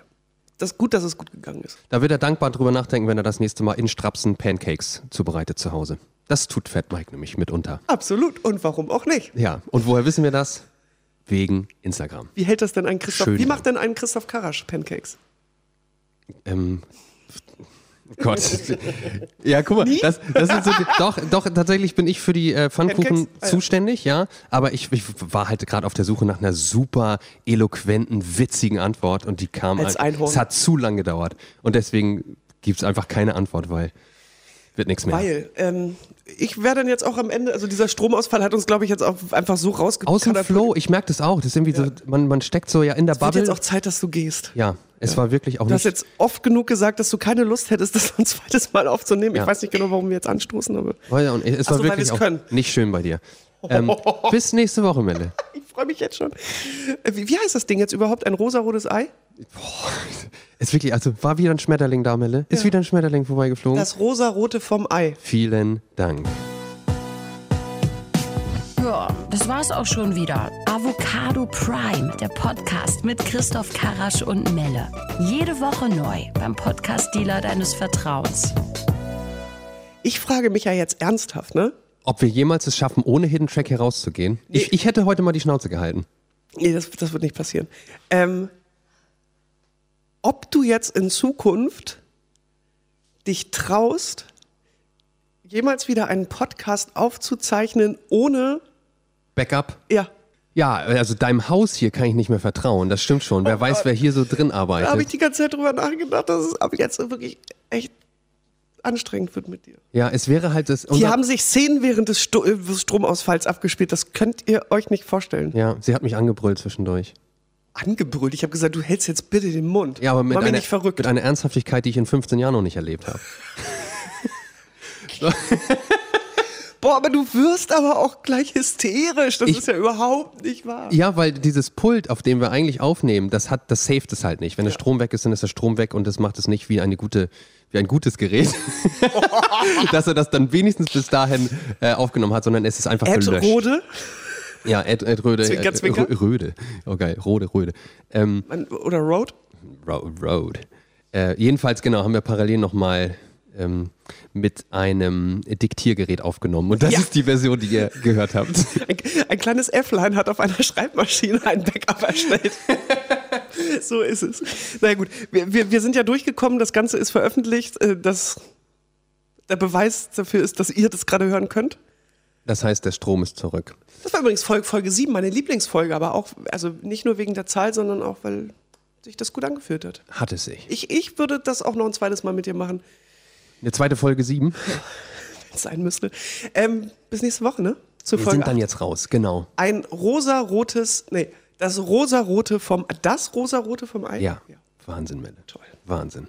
Speaker 1: das ist gut, dass es gut gegangen ist.
Speaker 2: Da wird er dankbar drüber nachdenken, wenn er das nächste Mal in Strapsen Pancakes zubereitet zu Hause. Das tut Fat Mike nämlich mitunter.
Speaker 1: Absolut. Und warum auch nicht?
Speaker 2: Ja, und woher wissen wir das? Wegen Instagram.
Speaker 1: Wie hält das denn ein Christoph?
Speaker 2: Schön
Speaker 1: wie macht denn ein Christoph Karasch Pancakes?
Speaker 2: Ähm, Gott. [LAUGHS] Ja, guck mal, das, das sind so die, doch, doch, tatsächlich bin ich für die äh, Pfannkuchen
Speaker 1: Pancakes? Ah, ja.
Speaker 2: zuständig, ja. Aber ich, ich war halt gerade auf der Suche nach einer super eloquenten, witzigen Antwort und die kam
Speaker 1: Als
Speaker 2: ein-
Speaker 1: Einhorn.
Speaker 2: Es hat zu lang gedauert. Und deswegen gibt es einfach keine Antwort, weil wird nichts mehr.
Speaker 1: Weil ähm, ich wäre dann jetzt auch am Ende, also dieser Stromausfall hat uns, glaube ich, jetzt auch einfach so
Speaker 2: Aus dem. Flow, ich merke das auch. Das ist irgendwie so, man, man steckt so ja in der
Speaker 1: Es wird
Speaker 2: Bubble.
Speaker 1: jetzt auch Zeit, dass du gehst.
Speaker 2: ja, es war wirklich auch
Speaker 1: Du hast
Speaker 2: nicht.
Speaker 1: jetzt oft genug gesagt, dass du keine Lust hättest, [LAUGHS] das ein zweites Mal aufzunehmen.
Speaker 2: Ja.
Speaker 1: Ich weiß nicht genau, warum wir jetzt anstoßen, aber
Speaker 2: Oh ja, und es war
Speaker 1: so,
Speaker 2: wirklich auch
Speaker 1: können.
Speaker 2: nicht schön bei dir. Ähm, [LAUGHS] bis nächste Woche, Melle.
Speaker 1: ich freue mich jetzt schon. Äh, Wie, wie heißt das Ding jetzt überhaupt? Ein rosarotes Ei? [LAUGHS]
Speaker 2: Ist wirklich, also war wieder ein Schmetterling da, Melle? Ist wieder ein Schmetterling vorbeigeflogen?
Speaker 1: Das rosarote vom Ei.
Speaker 2: Vielen Dank.
Speaker 3: Ja, das war's auch schon wieder. Avocado Prime, der Podcast mit Christoph Karasch und Melle. Jede Woche neu beim Podcast-Dealer deines Vertrauens.
Speaker 1: Ich frage mich ja jetzt ernsthaft, ne?
Speaker 2: Ob wir jemals es schaffen, ohne Hidden Track herauszugehen? Ich, ich hätte heute mal die Schnauze gehalten.
Speaker 1: Nee, das, das wird nicht passieren. Ähm, ob du jetzt in Zukunft dich traust, jemals wieder einen Podcast aufzuzeichnen, ohne,
Speaker 2: Backup?
Speaker 1: ja,
Speaker 2: Ja, also deinem Haus hier kann ich nicht mehr vertrauen. Das stimmt schon. Wer weiß, wer hier so drin
Speaker 1: da habe ich
Speaker 2: arbeitet.
Speaker 1: die ganze Zeit drüber nachgedacht, dass es ab jetzt wirklich echt anstrengend wird mit dir.
Speaker 2: Ja, es wäre halt das. Unser-
Speaker 1: haben sich Szenen während äh, des Stromausfalls abgespielt. Das könnt ihr euch nicht vorstellen.
Speaker 2: ja, sie hat mich angebrüllt zwischendurch.
Speaker 1: Angebrüllt. Ich habe gesagt, du hältst jetzt bitte den Mund.
Speaker 2: Ja, aber mit, einer,
Speaker 1: nicht verrückt.
Speaker 2: mit einer Ernsthaftigkeit, die ich in 15 Jahren noch nicht erlebt habe. [LAUGHS]
Speaker 1: Boah, aber du wirst aber auch gleich hysterisch. Das
Speaker 2: Ich-
Speaker 1: ist ja überhaupt nicht wahr.
Speaker 2: Ja, weil dieses Pult, auf dem wir eigentlich aufnehmen, das hat, das saved es halt nicht. Wenn der Strom weg ist, dann ist der Strom weg und das macht es nicht wie eine gute, wie ein gutes Gerät, [LAUGHS] [LAUGHS] dass er das dann wenigstens bis dahin äh, aufgenommen hat, sondern es ist einfach
Speaker 1: Ed
Speaker 2: gelöscht.
Speaker 1: Rode,
Speaker 2: Ja, Ed, Ed Röde.
Speaker 1: Zwinker, Zwinker.
Speaker 2: Rö- Röde. Oh geil, Rode, Röde. Ähm,
Speaker 1: oder Road.
Speaker 2: Ro Road. Äh, jedenfalls, genau, haben wir parallel nochmal ähm, mit einem Diktiergerät aufgenommen. Und das
Speaker 1: Ja.
Speaker 2: ist die Version, die ihr gehört habt. [LAUGHS]
Speaker 1: Ein, ein kleines Äfflein hat auf einer Schreibmaschine ein Backup erstellt. [LAUGHS] so ist es. Na ja, gut, wir, wir, wir sind ja durchgekommen, das Ganze ist veröffentlicht. äh, Das, der Beweis dafür ist, dass ihr das gerade hören könnt.
Speaker 2: Das heißt, der Strom ist zurück.
Speaker 1: Das war übrigens Folge, Folge 7, meine Lieblingsfolge, aber auch, also nicht nur wegen der Zahl, sondern auch, weil sich das gut angefühlt hat.
Speaker 2: Hat es sich.
Speaker 1: Ich, ich würde das auch noch ein zweites Mal mit dir machen,
Speaker 2: Eine zweite Folge 7. [LAUGHS]
Speaker 1: wenn es sein müsste. Ähm, bis nächste Woche, ne? Zur
Speaker 2: Wir
Speaker 1: Folge
Speaker 2: sind dann
Speaker 1: 8.
Speaker 2: jetzt raus, genau.
Speaker 1: Ein rosarotes, nee, das rosarote vom, das rosarote vom Ei?
Speaker 2: Ja. Wahnsinn, Melle.
Speaker 1: Toll.
Speaker 2: Wahnsinn.